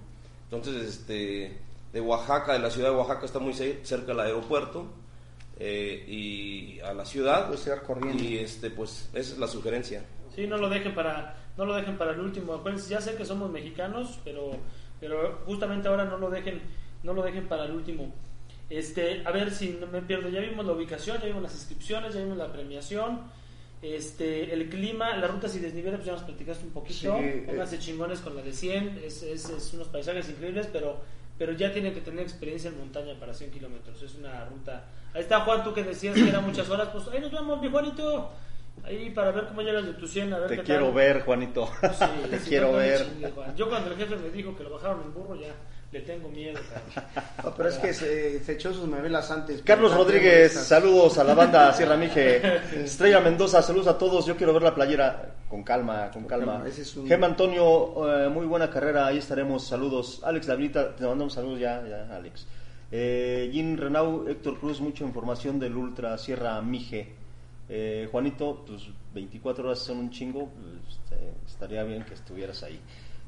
Entonces, este, de Oaxaca, de la ciudad de Oaxaca está muy ce- cerca del aeropuerto, eh, y a la ciudad, Puedes llegar corriendo. y este, pues, esa es la sugerencia. Sí, no lo dejen para no lo dejen para el último. Acuérdense, ya sé que somos mexicanos, pero pero justamente ahora no lo dejen no lo dejen para el último. Este, a ver si no me pierdo. Ya vimos la ubicación, ya vimos las inscripciones, ya vimos la premiación. Este, el clima, las rutas y desniveles, pues ya nos platicaste un poquito. Sí, eh. Pónganse chingones con la de 100, es, es, es unos paisajes increíbles, pero pero ya tienen que tener experiencia en montaña para 100 kilómetros. Es una ruta. Ahí está Juan, tú que decías que eran muchas horas, pues ahí nos vemos, mi Juanito. Ahí para ver cómo llegas de tu 100, a ver Te qué quiero tal. ver, Juanito. Sí, Te quiero ver. Juan. Yo cuando el jefe me dijo que lo bajaron en burro, ya le tengo miedo. No, pero es que se, se echó sus memelas antes. Carlos Rodríguez, saludos a la banda Sierra Mije. Estrella Mendoza, saludos a todos. Yo quiero ver la playera con calma, con calma. calma, ese es un- Gema Antonio, eh, muy buena carrera, ahí estaremos. Saludos. Alex Davidita, te mandamos saludos ya, ya, Alex. Eh, Jim Renau, Héctor Cruz, mucha información del Ultra Sierra Mije. Eh, Juanito, pues 24 horas son un chingo, pues, eh, estaría bien que estuvieras ahí.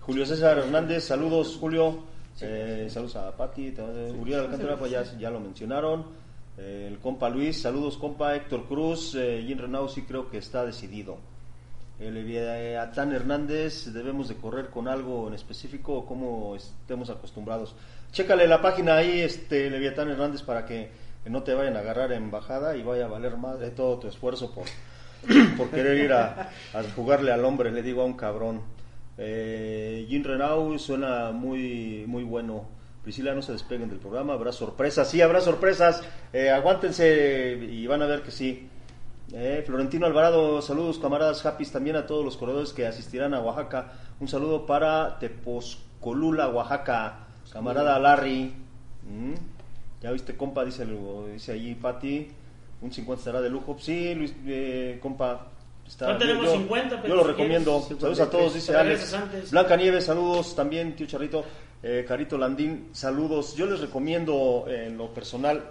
Julio César Hernández, saludos Julio, Eh, saludos a Pati, te- Uriel Alcántara, pues ya, ya lo mencionaron. Eh, el compa Luis, saludos compa Héctor Cruz, eh, Jim Renau sí creo que está decidido. El Leviatán Hernández, debemos de correr con algo en específico como estemos acostumbrados. Chécale la página ahí, este Leviatán Hernández, para que no te vayan a agarrar en bajada y vaya a valer más de todo tu esfuerzo por, por querer ir a, a jugarle al hombre, le digo a un cabrón. Eh, Jim Renau suena muy, muy bueno. Priscila, no se despeguen del programa, habrá sorpresas. Sí, habrá sorpresas. Eh, aguántense y van a ver que sí. Eh, Florentino Alvarado, saludos camaradas happy también a todos los corredores que asistirán a Oaxaca. Un saludo para Tepozcolula, Oaxaca. Camarada Larry. Mm. Ya viste, compa, dice, dice allí Pati. Un 50 estará de lujo. Sí, Luis, eh, compa. Está, No tenemos 50, pero yo lo si recomiendo. quieres, Saludos a todos, dice Alex. Blanca Nieves, saludos también, tío Charrito. Eh, Carito Landín, saludos. Yo les recomiendo eh, en lo personal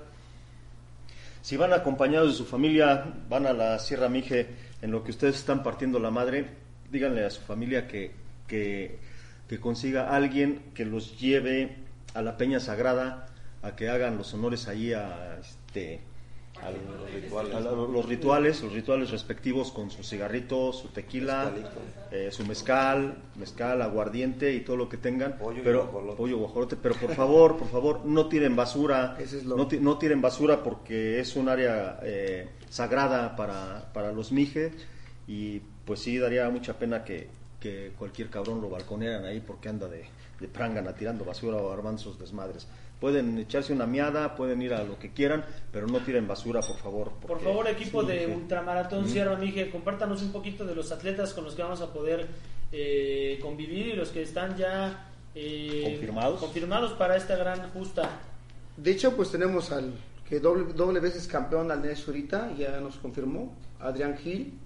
si van acompañados de su familia, van a la Sierra Mije, en lo que ustedes están partiendo la madre, díganle a su familia que, que, que consiga alguien que los lleve a la Peña Sagrada, a que hagan los honores allí a este a los rituales, a lo- los rituales, los rituales respectivos con su cigarrito, su tequila, eh, su mezcal, mezcal, aguardiente y todo lo que tengan, Pollo pero guajolote. pollo guajolote, pero por favor, por favor, no tiren basura, es lo- no tiren basura porque es un área eh, sagrada para, para los mijes y pues sí daría mucha pena que, que cualquier cabrón lo balconearan ahí porque anda de, de prangana tirando basura o armando sus desmadres. Pueden echarse una miada, pueden ir a lo que quieran, pero no tiren basura, por favor. Por favor, equipo sí, de sí. Ultramaratón Sierra Mije, compártanos un poquito de los atletas con los que vamos a poder eh, convivir y los que están ya eh, ¿Confirmados? confirmados para esta gran justa. De hecho, pues tenemos al que doble, doble veces campeón al Nes ahorita, ya nos confirmó, Adrián Gil.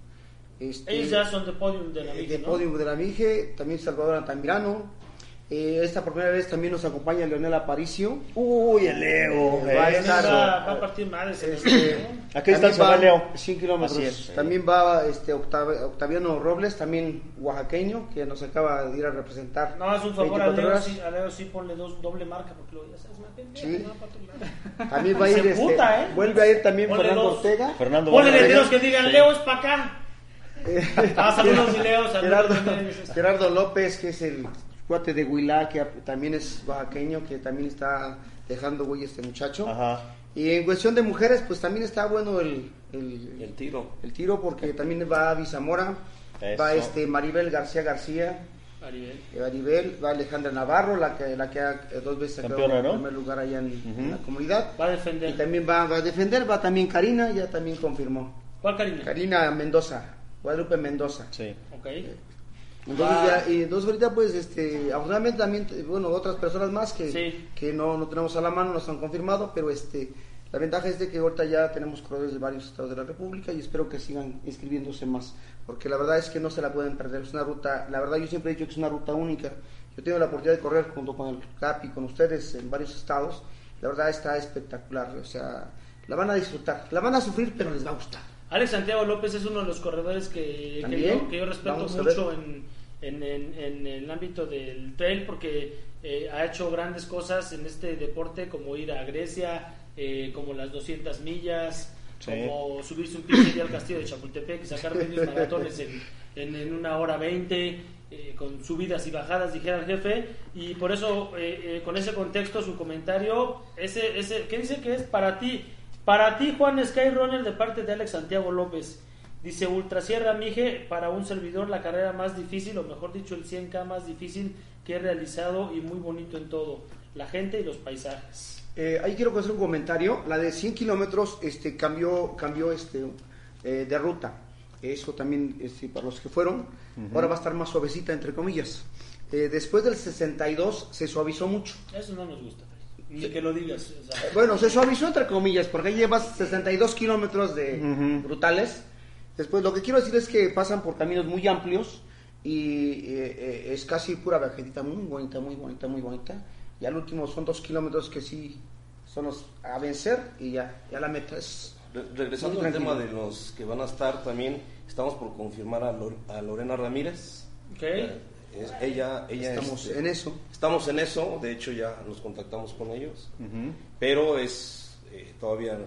Este, Ellos ya son de podium de la eh, Mije, de ¿no? podium de la Mije, también Salvador Altamirano. Eh, esta primera vez también nos acompaña Leonel Aparicio. Uy, el Leo. Eh, va a eh, estar- eso. va, va a partir madres en Este, ¿A qué distancia va Leo? 100 kilómetros. Es. También va este Octav- Octaviano Robles, también oaxaqueño, que nos acaba de ir a representar. No, es un favor a 24 Leo, sí, a Leo sí ponle dos, doble marca porque lo ya sabes, Sí. no, para otro lado. También va a ir, este, ¿eh? vuelve a ir también Ponle Fernando dos. Ortega. Fernando Ponle letreros que digan Sí. Leo es para acá. Ah, saludos, Leo, saludos. Gerardo López, que es el cuate de Huilá, que también es oaxaqueño, que también está dejando güey este muchacho. Ajá. Y en cuestión de mujeres, pues también está bueno el, el, El tiro. el tiro, porque también va Avi Zamora, va este Maribel García García, Maribel. eh, Maribel, va Alejandra Navarro, la que, la que ha eh, dos veces ha quedado Campeona, en ¿no? primer lugar allá en, en Ujú. la comunidad. Va a Y defender. también va, va a defender, va también Karina, ya también confirmó. ¿Cuál Karina? Karina Mendoza, Guadalupe Mendoza. Sí. Ok. Entonces, ya, y entonces ahorita pues este afortunadamente también eh, bueno otras personas más que, Sí. que no, no tenemos a la mano nos han confirmado pero este la ventaja es de que ahorita ya tenemos corredores de varios estados de la república y espero que sigan inscribiéndose más porque la verdad es que no se la pueden perder. Es una ruta la verdad yo siempre he dicho que es una ruta única. Yo tengo la oportunidad de correr junto con el CAP y con ustedes en varios estados. La verdad está espectacular o sea la van a disfrutar. La van a sufrir pero les va a gustar. Alex Santiago López es uno de los corredores que, que, yo, que yo respeto Vamos mucho en, en, en- en el ámbito del trail porque eh, ha hecho grandes cosas en este deporte como ir a Grecia, eh, como las 200 millas, Sí. como subirse un día al castillo de Chapultepec y sacar medios maratones en, en, en una hora 20. eh, con subidas y bajadas, dijera el jefe, y por eso, eh, eh, con ese contexto, su comentario, ese, ese, ¿qué dice que es para ti? Para ti, Juan Skyrunner, de parte de Alex Santiago López. Dice Ultra Sierra Mije, para un servidor la carrera más difícil, o mejor dicho, el 100K más difícil que he realizado y muy bonito en todo. La gente y los paisajes. Eh, ahí quiero hacer un comentario. La de 100 kilómetros este, cambió, cambió este, eh, de ruta. Eso también, este, para los que fueron, ahora va a estar más suavecita, entre comillas. Eh, después del 62 se suavizó mucho. Eso no nos gusta, ni que lo digas. o sea, Bueno, se suavizó entre comillas, porque ahí llevas 62 kilómetros de Ujú. brutales. Después, lo que quiero decir es que pasan por caminos muy amplios y eh, eh, es casi pura vegetita, muy bonita, muy bonita, muy bonita. Y al último son dos kilómetros que sí son los a vencer y ya, ya la meta es... Re- Regresando al tema de los que van a estar también, estamos por confirmar a, Lor- a Lorena Ramírez. ok. Es- ella, ella Estamos este, en eso. Estamos en eso, de hecho ya nos contactamos con ellos, pero es eh, todavía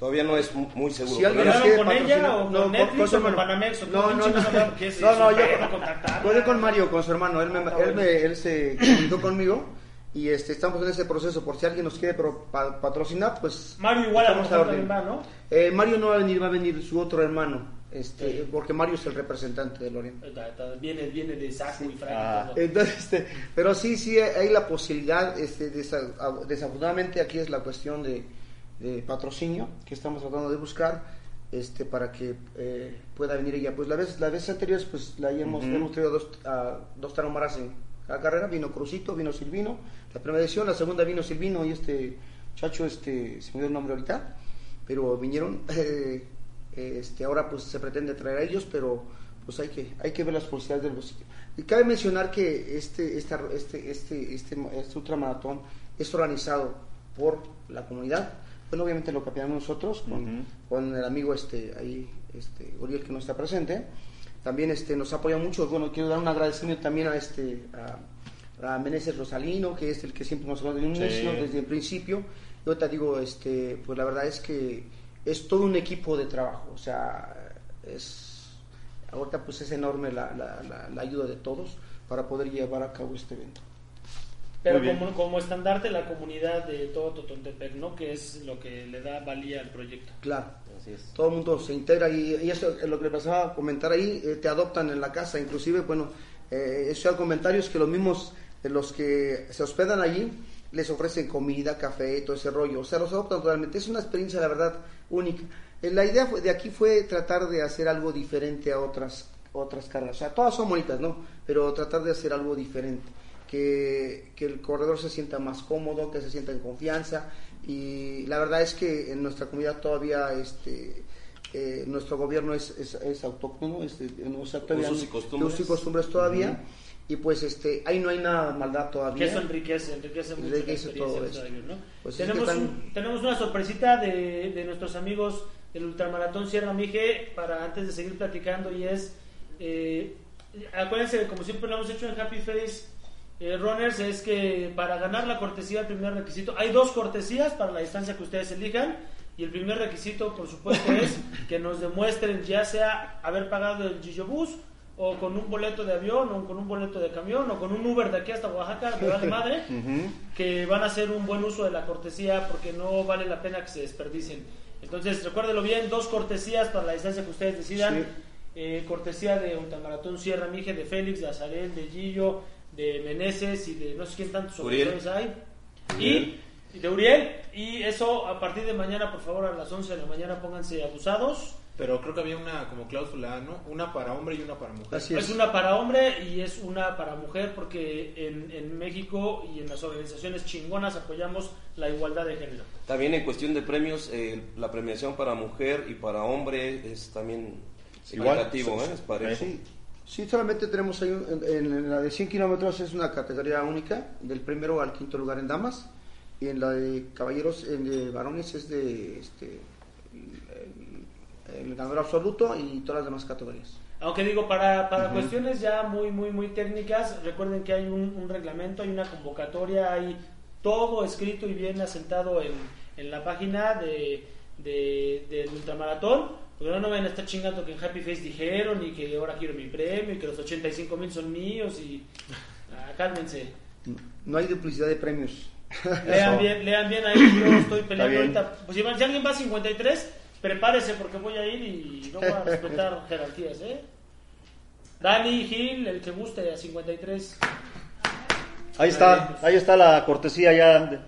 todavía no es mu- muy seguro. Si alguien Pero nos ¿Hablaron quiere con ella o con no, Netflix con su o con hermano. Banamex? ¿O No, con no, no. hablaron? ¿Qué es No, no, yo. Hablé con Mario, con su hermano. Él, me, Ah, él, me- él se comunicó conmigo y este, estamos en ese proceso. Por si alguien nos quiere pro- pa- patrocinar, pues. Mario igual a mejor orden. también va, ¿no? Eh, Mario no va a venir, va a venir su otro hermano. Este, porque Mario es el representante de Lorena. Está- está- Viene, viene de saco y frac y Ah. todo. Entonces, este, pero sí, sí hay la posibilidad, este, desa- desafortunadamente aquí es la cuestión de, de patrocinio que estamos tratando de buscar, este, para que eh, pueda venir ella. Pues la vez, las veces anteriores, pues la hemos, Ujú. hemos traído dos, a, dos en la carrera, vino Crucito, vino Silvino, la primera edición, la segunda vino Silvino y este chacho, este, se me dio el nombre ahorita, pero vinieron, eh, este, ahora pues se pretende traer a ellos, pero pues hay que, hay que ver las posibilidades del bolsillo. Y cabe mencionar que este, esta, este, este, este, este ultramaratón es organizado por la comunidad. Bueno, obviamente lo capitamos nosotros con, con el amigo este ahí, este Uriel que no está presente. También este nos apoya mucho. Bueno, quiero dar un agradecimiento también a este a, a Meneses Rosalino, que es el que siempre nos ha desde Sí. inicio, desde el principio. Yo te digo, este, pues la verdad es que es todo un equipo de trabajo. O sea, es ahorita pues es enorme la, la, la, la ayuda de todos para poder llevar a cabo este evento. Pero como, como estandarte la comunidad de todo Totontepec, ¿no? Que es lo que le da valía al proyecto. Claro. Así es. todo el mundo se integra y, y eso es lo que le pasaba a comentar ahí, eh, te adoptan en la casa, inclusive, bueno, eh, eso hay comentarios que los mismos, de los que se hospedan allí, les ofrecen comida, café, todo ese rollo, o sea, los adoptan totalmente, es una experiencia, la verdad, única. Eh, la idea fue- de aquí fue tratar de hacer algo diferente a otras, otras carreras, o sea, todas son bonitas, ¿no? Pero tratar de hacer algo diferente. Que, que el corredor se sienta más cómodo, que se sienta en confianza y la verdad es que en nuestra comunidad todavía este eh, nuestro gobierno es, es, es autóctono, es, de- no, o sea, todavía Usos y costumbres. usos y costumbres todavía y pues este ahí no hay nada de maldad Que todavía. eso enriquece, enriquece mucho Enriquece la experiencia todo de eso. los años, ¿no? Pues es que tenemos, están- un- tenemos una sorpresita de, de nuestros amigos del Ultramaratón Sierra Mije para antes de seguir platicando y es, eh, acuérdense, como siempre lo hemos hecho en Happy Face eh, Runners, es que para ganar la cortesía, el primer requisito, hay dos cortesías para la distancia que ustedes elijan. Y el primer requisito, por supuesto, es que nos demuestren ya sea haber pagado el Gillobús o con un boleto de avión o con un boleto de camión o con un Uber de aquí hasta Oaxaca, vale madre, que van a hacer un buen uso de la cortesía porque no vale la pena que se desperdicien. Entonces, recuérdelo bien, dos cortesías para la distancia que ustedes decidan. eh, cortesía de Ultramaratón Sierra Mije, de Félix, de Azarel, de Gillo, de Meneses y de no sé quién tantos Uriel. organizadores hay. Y, y de Uriel. Y eso a partir de mañana, por favor, a las 11 de la mañana pónganse abusados. Pero creo que había una como cláusula, ¿no? Una para hombre y una para mujer. Así Es es. una para hombre y es una para mujer porque en, en México y en las organizaciones chingonas apoyamos la igualdad de género. También en cuestión de premios, eh, la premiación para mujer y para hombre es también Igual. ¿eh? es parejo. Sí, sí, solamente tenemos ahí, un- en, en la de 100 kilómetros es una categoría única, del primero al quinto lugar en damas, y en la de caballeros, en de varones es de este, el, el ganador absoluto y todas las demás categorías. Aunque digo, para, para cuestiones ya muy, muy, muy técnicas, recuerden que hay un, un reglamento, hay una convocatoria, hay todo escrito y bien asentado en, en la página de, de- del ultramaratón. Porque no, no vayan a estar chingando que en Happy Face dijeron y que ahora quiero mi premio y que los 85 mil son míos y ah, cálmense. No hay duplicidad de premios. Lean bien, lean bien ahí, yo estoy peleando ahorita. Pues si, si alguien va a 53, prepárese porque voy a ir y no voy a respetar jerarquías, ¿eh? Dani, Gil, el que guste a 53. Ahí está, ahí está la cortesía ya,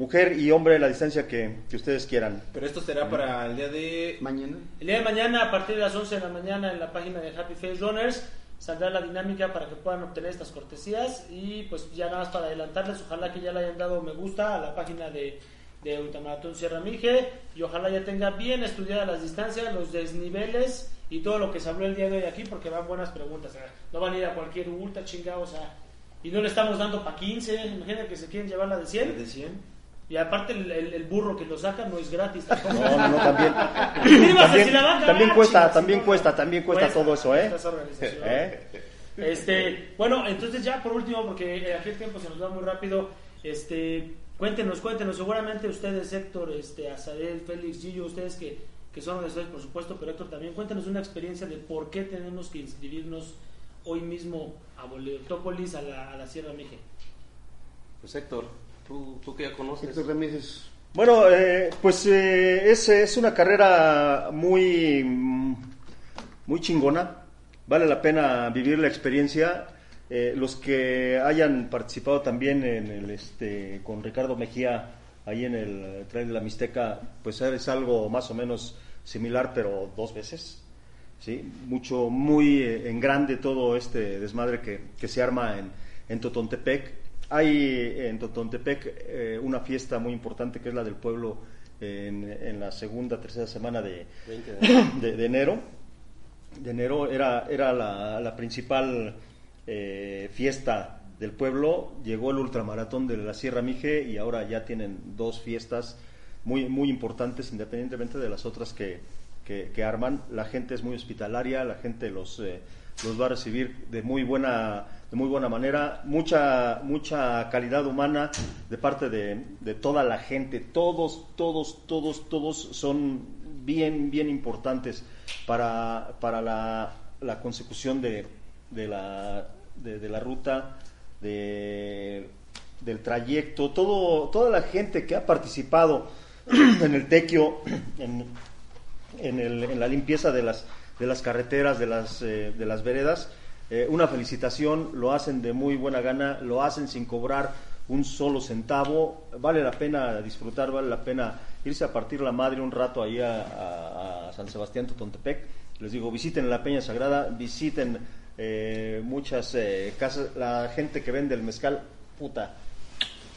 mujer y hombre, la distancia que, que ustedes quieran. Pero esto será para el día de Mañana. El día de mañana, a partir de las 11 de la mañana, en la página de Happy Face Runners, saldrá la dinámica para que puedan obtener estas cortesías. Y pues ya nada más para adelantarles, ojalá que ya le hayan dado me gusta a la página de, de Ultramaratón Sierra Mije. Y ojalá ya tenga bien estudiadas las distancias, los desniveles y todo lo que se habló el día de hoy aquí, porque van buenas preguntas. no van a ir a cualquier ultra chingado, o sea. Y no le estamos dando para 15, imagínate que se quieren llevar la de 100. de 100. Y aparte el, el- el burro que lo saca no es gratis. tampoco. No, no, no, también. También, si la van a también cuesta, chingas, también cuesta, también cuesta todo eso, ¿eh? ¿Eh? Este, bueno, entonces ya por último, porque eh, aquí el tiempo se nos va muy rápido, este, cuéntenos, cuéntenos, seguramente ustedes, Héctor, este, Azael, Félix, Gillo, ustedes que, que son organizadores, por supuesto, pero Héctor también, cuéntenos una experiencia de por qué tenemos que inscribirnos hoy mismo a Boletópolis, a la, a la Sierra Mije. Pues Héctor, tú, tú que ya conoces. Héctor Ramírez. Bueno, eh, pues eh, es, es una carrera muy, muy chingona. Vale la pena vivir la experiencia. Eh, los que hayan participado también en el, este, con Ricardo Mejía ahí en el Trail de la Mixteca, pues es algo más o menos similar, pero dos veces. ¿sí? Mucho, muy eh, en grande todo este desmadre que, que se arma en, en Totontepec. Hay en Totontepec eh, una fiesta muy importante que es la del pueblo en, en la segunda, tercera semana de, 20 de de, de enero. De enero era, era la, la principal eh, fiesta del pueblo. Llegó el ultramaratón de la Sierra Mije y ahora ya tienen dos fiestas muy, muy importantes, independientemente de las otras que, que, que arman. La gente es muy hospitalaria, la gente los, eh, los va a recibir de muy buena, de muy buena manera. Mucha, mucha calidad humana de parte de, de toda la gente. Todos, todos, todos, todos son bien, bien importantes para, para la, la consecución de, de, la, de, la ruta, de, del trayecto, todo, toda la gente que ha participado en el tequio, en, en la limpieza de las, de las carreteras, de las, eh, de las veredas, eh, una felicitación, lo hacen de muy buena gana, lo hacen sin cobrar un solo centavo, vale la pena disfrutar, vale la pena irse a partir la madre un rato ahí a, San Sebastián Totontepec. Les digo, visiten la Peña Sagrada, visiten eh, muchas eh, casas, la gente que vende el mezcal, puta,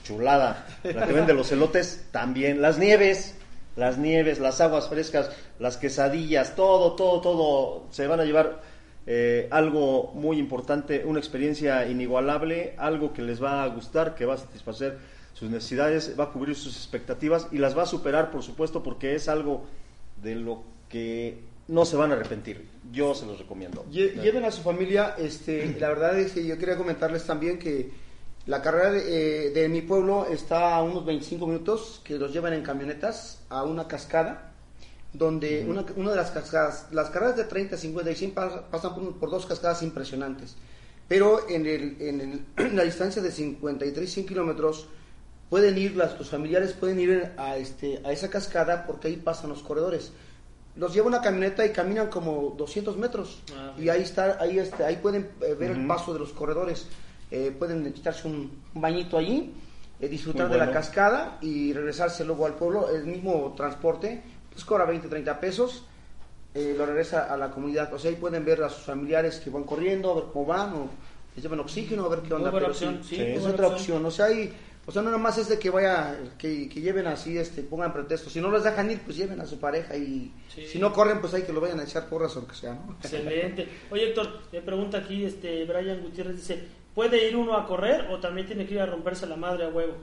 chulada. La que vende los elotes también. Las nieves, las nieves, las aguas frescas, las quesadillas, todo, todo, todo. Se van a llevar eh, algo muy importante, una experiencia inigualable, algo que les va a gustar, que va a satisfacer sus necesidades, va a cubrir sus expectativas y las va a superar, por supuesto, porque es algo de lo que no se van a arrepentir. Yo se los recomiendo. Lle- Lleven a su familia, este, la verdad es que yo quería comentarles también que la carrera de, eh, de mi pueblo está a unos 25 minutos, que los llevan en camionetas a una cascada, donde una, una de las cascadas, las carreras de 30, 50 y 100 pas- pasan por, por dos cascadas impresionantes, pero en, el, en, el- en la distancia de 53, 100 kilómetros, pueden ir, las, los familiares pueden ir a, este, a esa cascada porque ahí pasan los corredores. los lleva una camioneta y caminan como 200 metros. Ah. Y ahí está, ahí este, ahí pueden eh, ver el Ujú. paso de los corredores. Eh, pueden quitarse un, un bañito allí, eh, disfrutar Muy de la bueno. cascada y regresarse luego al pueblo. El mismo transporte, pues cobra 20, 30 pesos. eh, lo regresa a la comunidad. O sea, ahí pueden ver a sus familiares que van corriendo, a ver cómo van, o les llevan oxígeno, a ver qué onda. pero opción, sí, sí, muy es otra opción. opción. O sea, ahí, o sea, no nada más es de que vaya, que, que lleven así, este, pongan pretexto. Si no les dejan ir, pues lleven a su pareja y Sí. si no corren, pues hay que lo vayan a echar porras o lo que sea, ¿no? Excelente. Oye, Héctor, me pregunta aquí este Brian Gutiérrez, dice, ¿puede ir uno a correr o también tiene que ir a romperse la madre a huevo?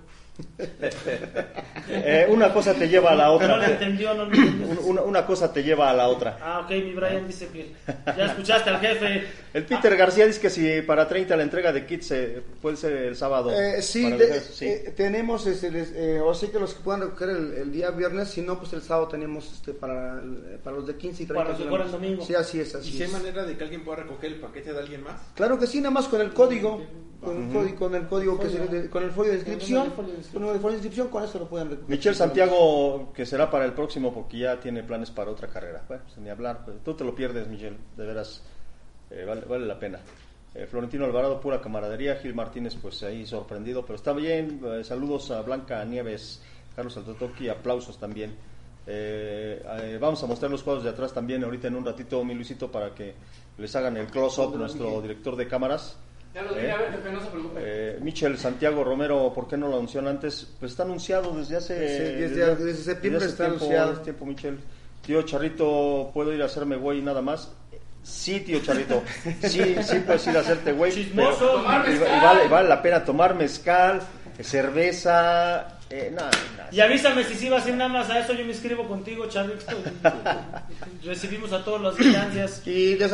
Eh, una cosa te lleva a la No otra. entendió, no entendió. Una, una cosa te lleva a la otra. Ah, ok, mi Brian dice que ya escuchaste al jefe. El Peter García dice que si para 30 la entrega de kits eh, puede ser el sábado. Eh, sí, de- sí. eh, tenemos, este, les- eh, o sea que los que puedan recoger el, el día viernes, si no, pues el sábado tenemos este, para, el- para los de 15 y 30. Para los que corren domingo. Sí, así es, ¿Y así si hay manera de que alguien pueda recoger el paquete de alguien más? Claro que sí, nada más con el código, con el código, con el código que se- de- con el folio de inscripción, Con el folio de inscripción. con eso lo pueden recoger. Michelle Santiago, que será para el próximo porque ya tiene planes para otra carrera. Bueno, pues, ni hablar. pues, tú te lo pierdes, Michelle. De veras, eh, vale, vale la pena. Eh, Florentino Alvarado, pura camaradería. Gil Martínez, pues ahí sorprendido, pero está bien. Eh, saludos a Blanca Nieves, Carlos Altotoki, aplausos también. Eh, eh, vamos a mostrar los cuadros de atrás también ahorita en un ratito, mi Luisito, para que les hagan el close-up, nuestro director de cámaras. Ya lo Eh, diré, a ver, no se preocupe. Eh, Michel Santiago Romero, ¿por qué no lo anunciaron antes? Pues está anunciado desde hace... Sí, desde- desde septiembre hace está tiempo, anunciado. tiempo, Michel. Tío Charrito, ¿puedo ir a hacerme güey nada más? Sí, tío Charrito. Sí, sí puedes ir a hacerte güey. Chismoso. pero- Tomar y- vale, vale la pena tomar mezcal, eh, cerveza... Eh, nada, nada. Y avísame si sí vas a ir nada más a eso, yo me inscribo contigo, Charlie. Recibimos a todas las distancias. Y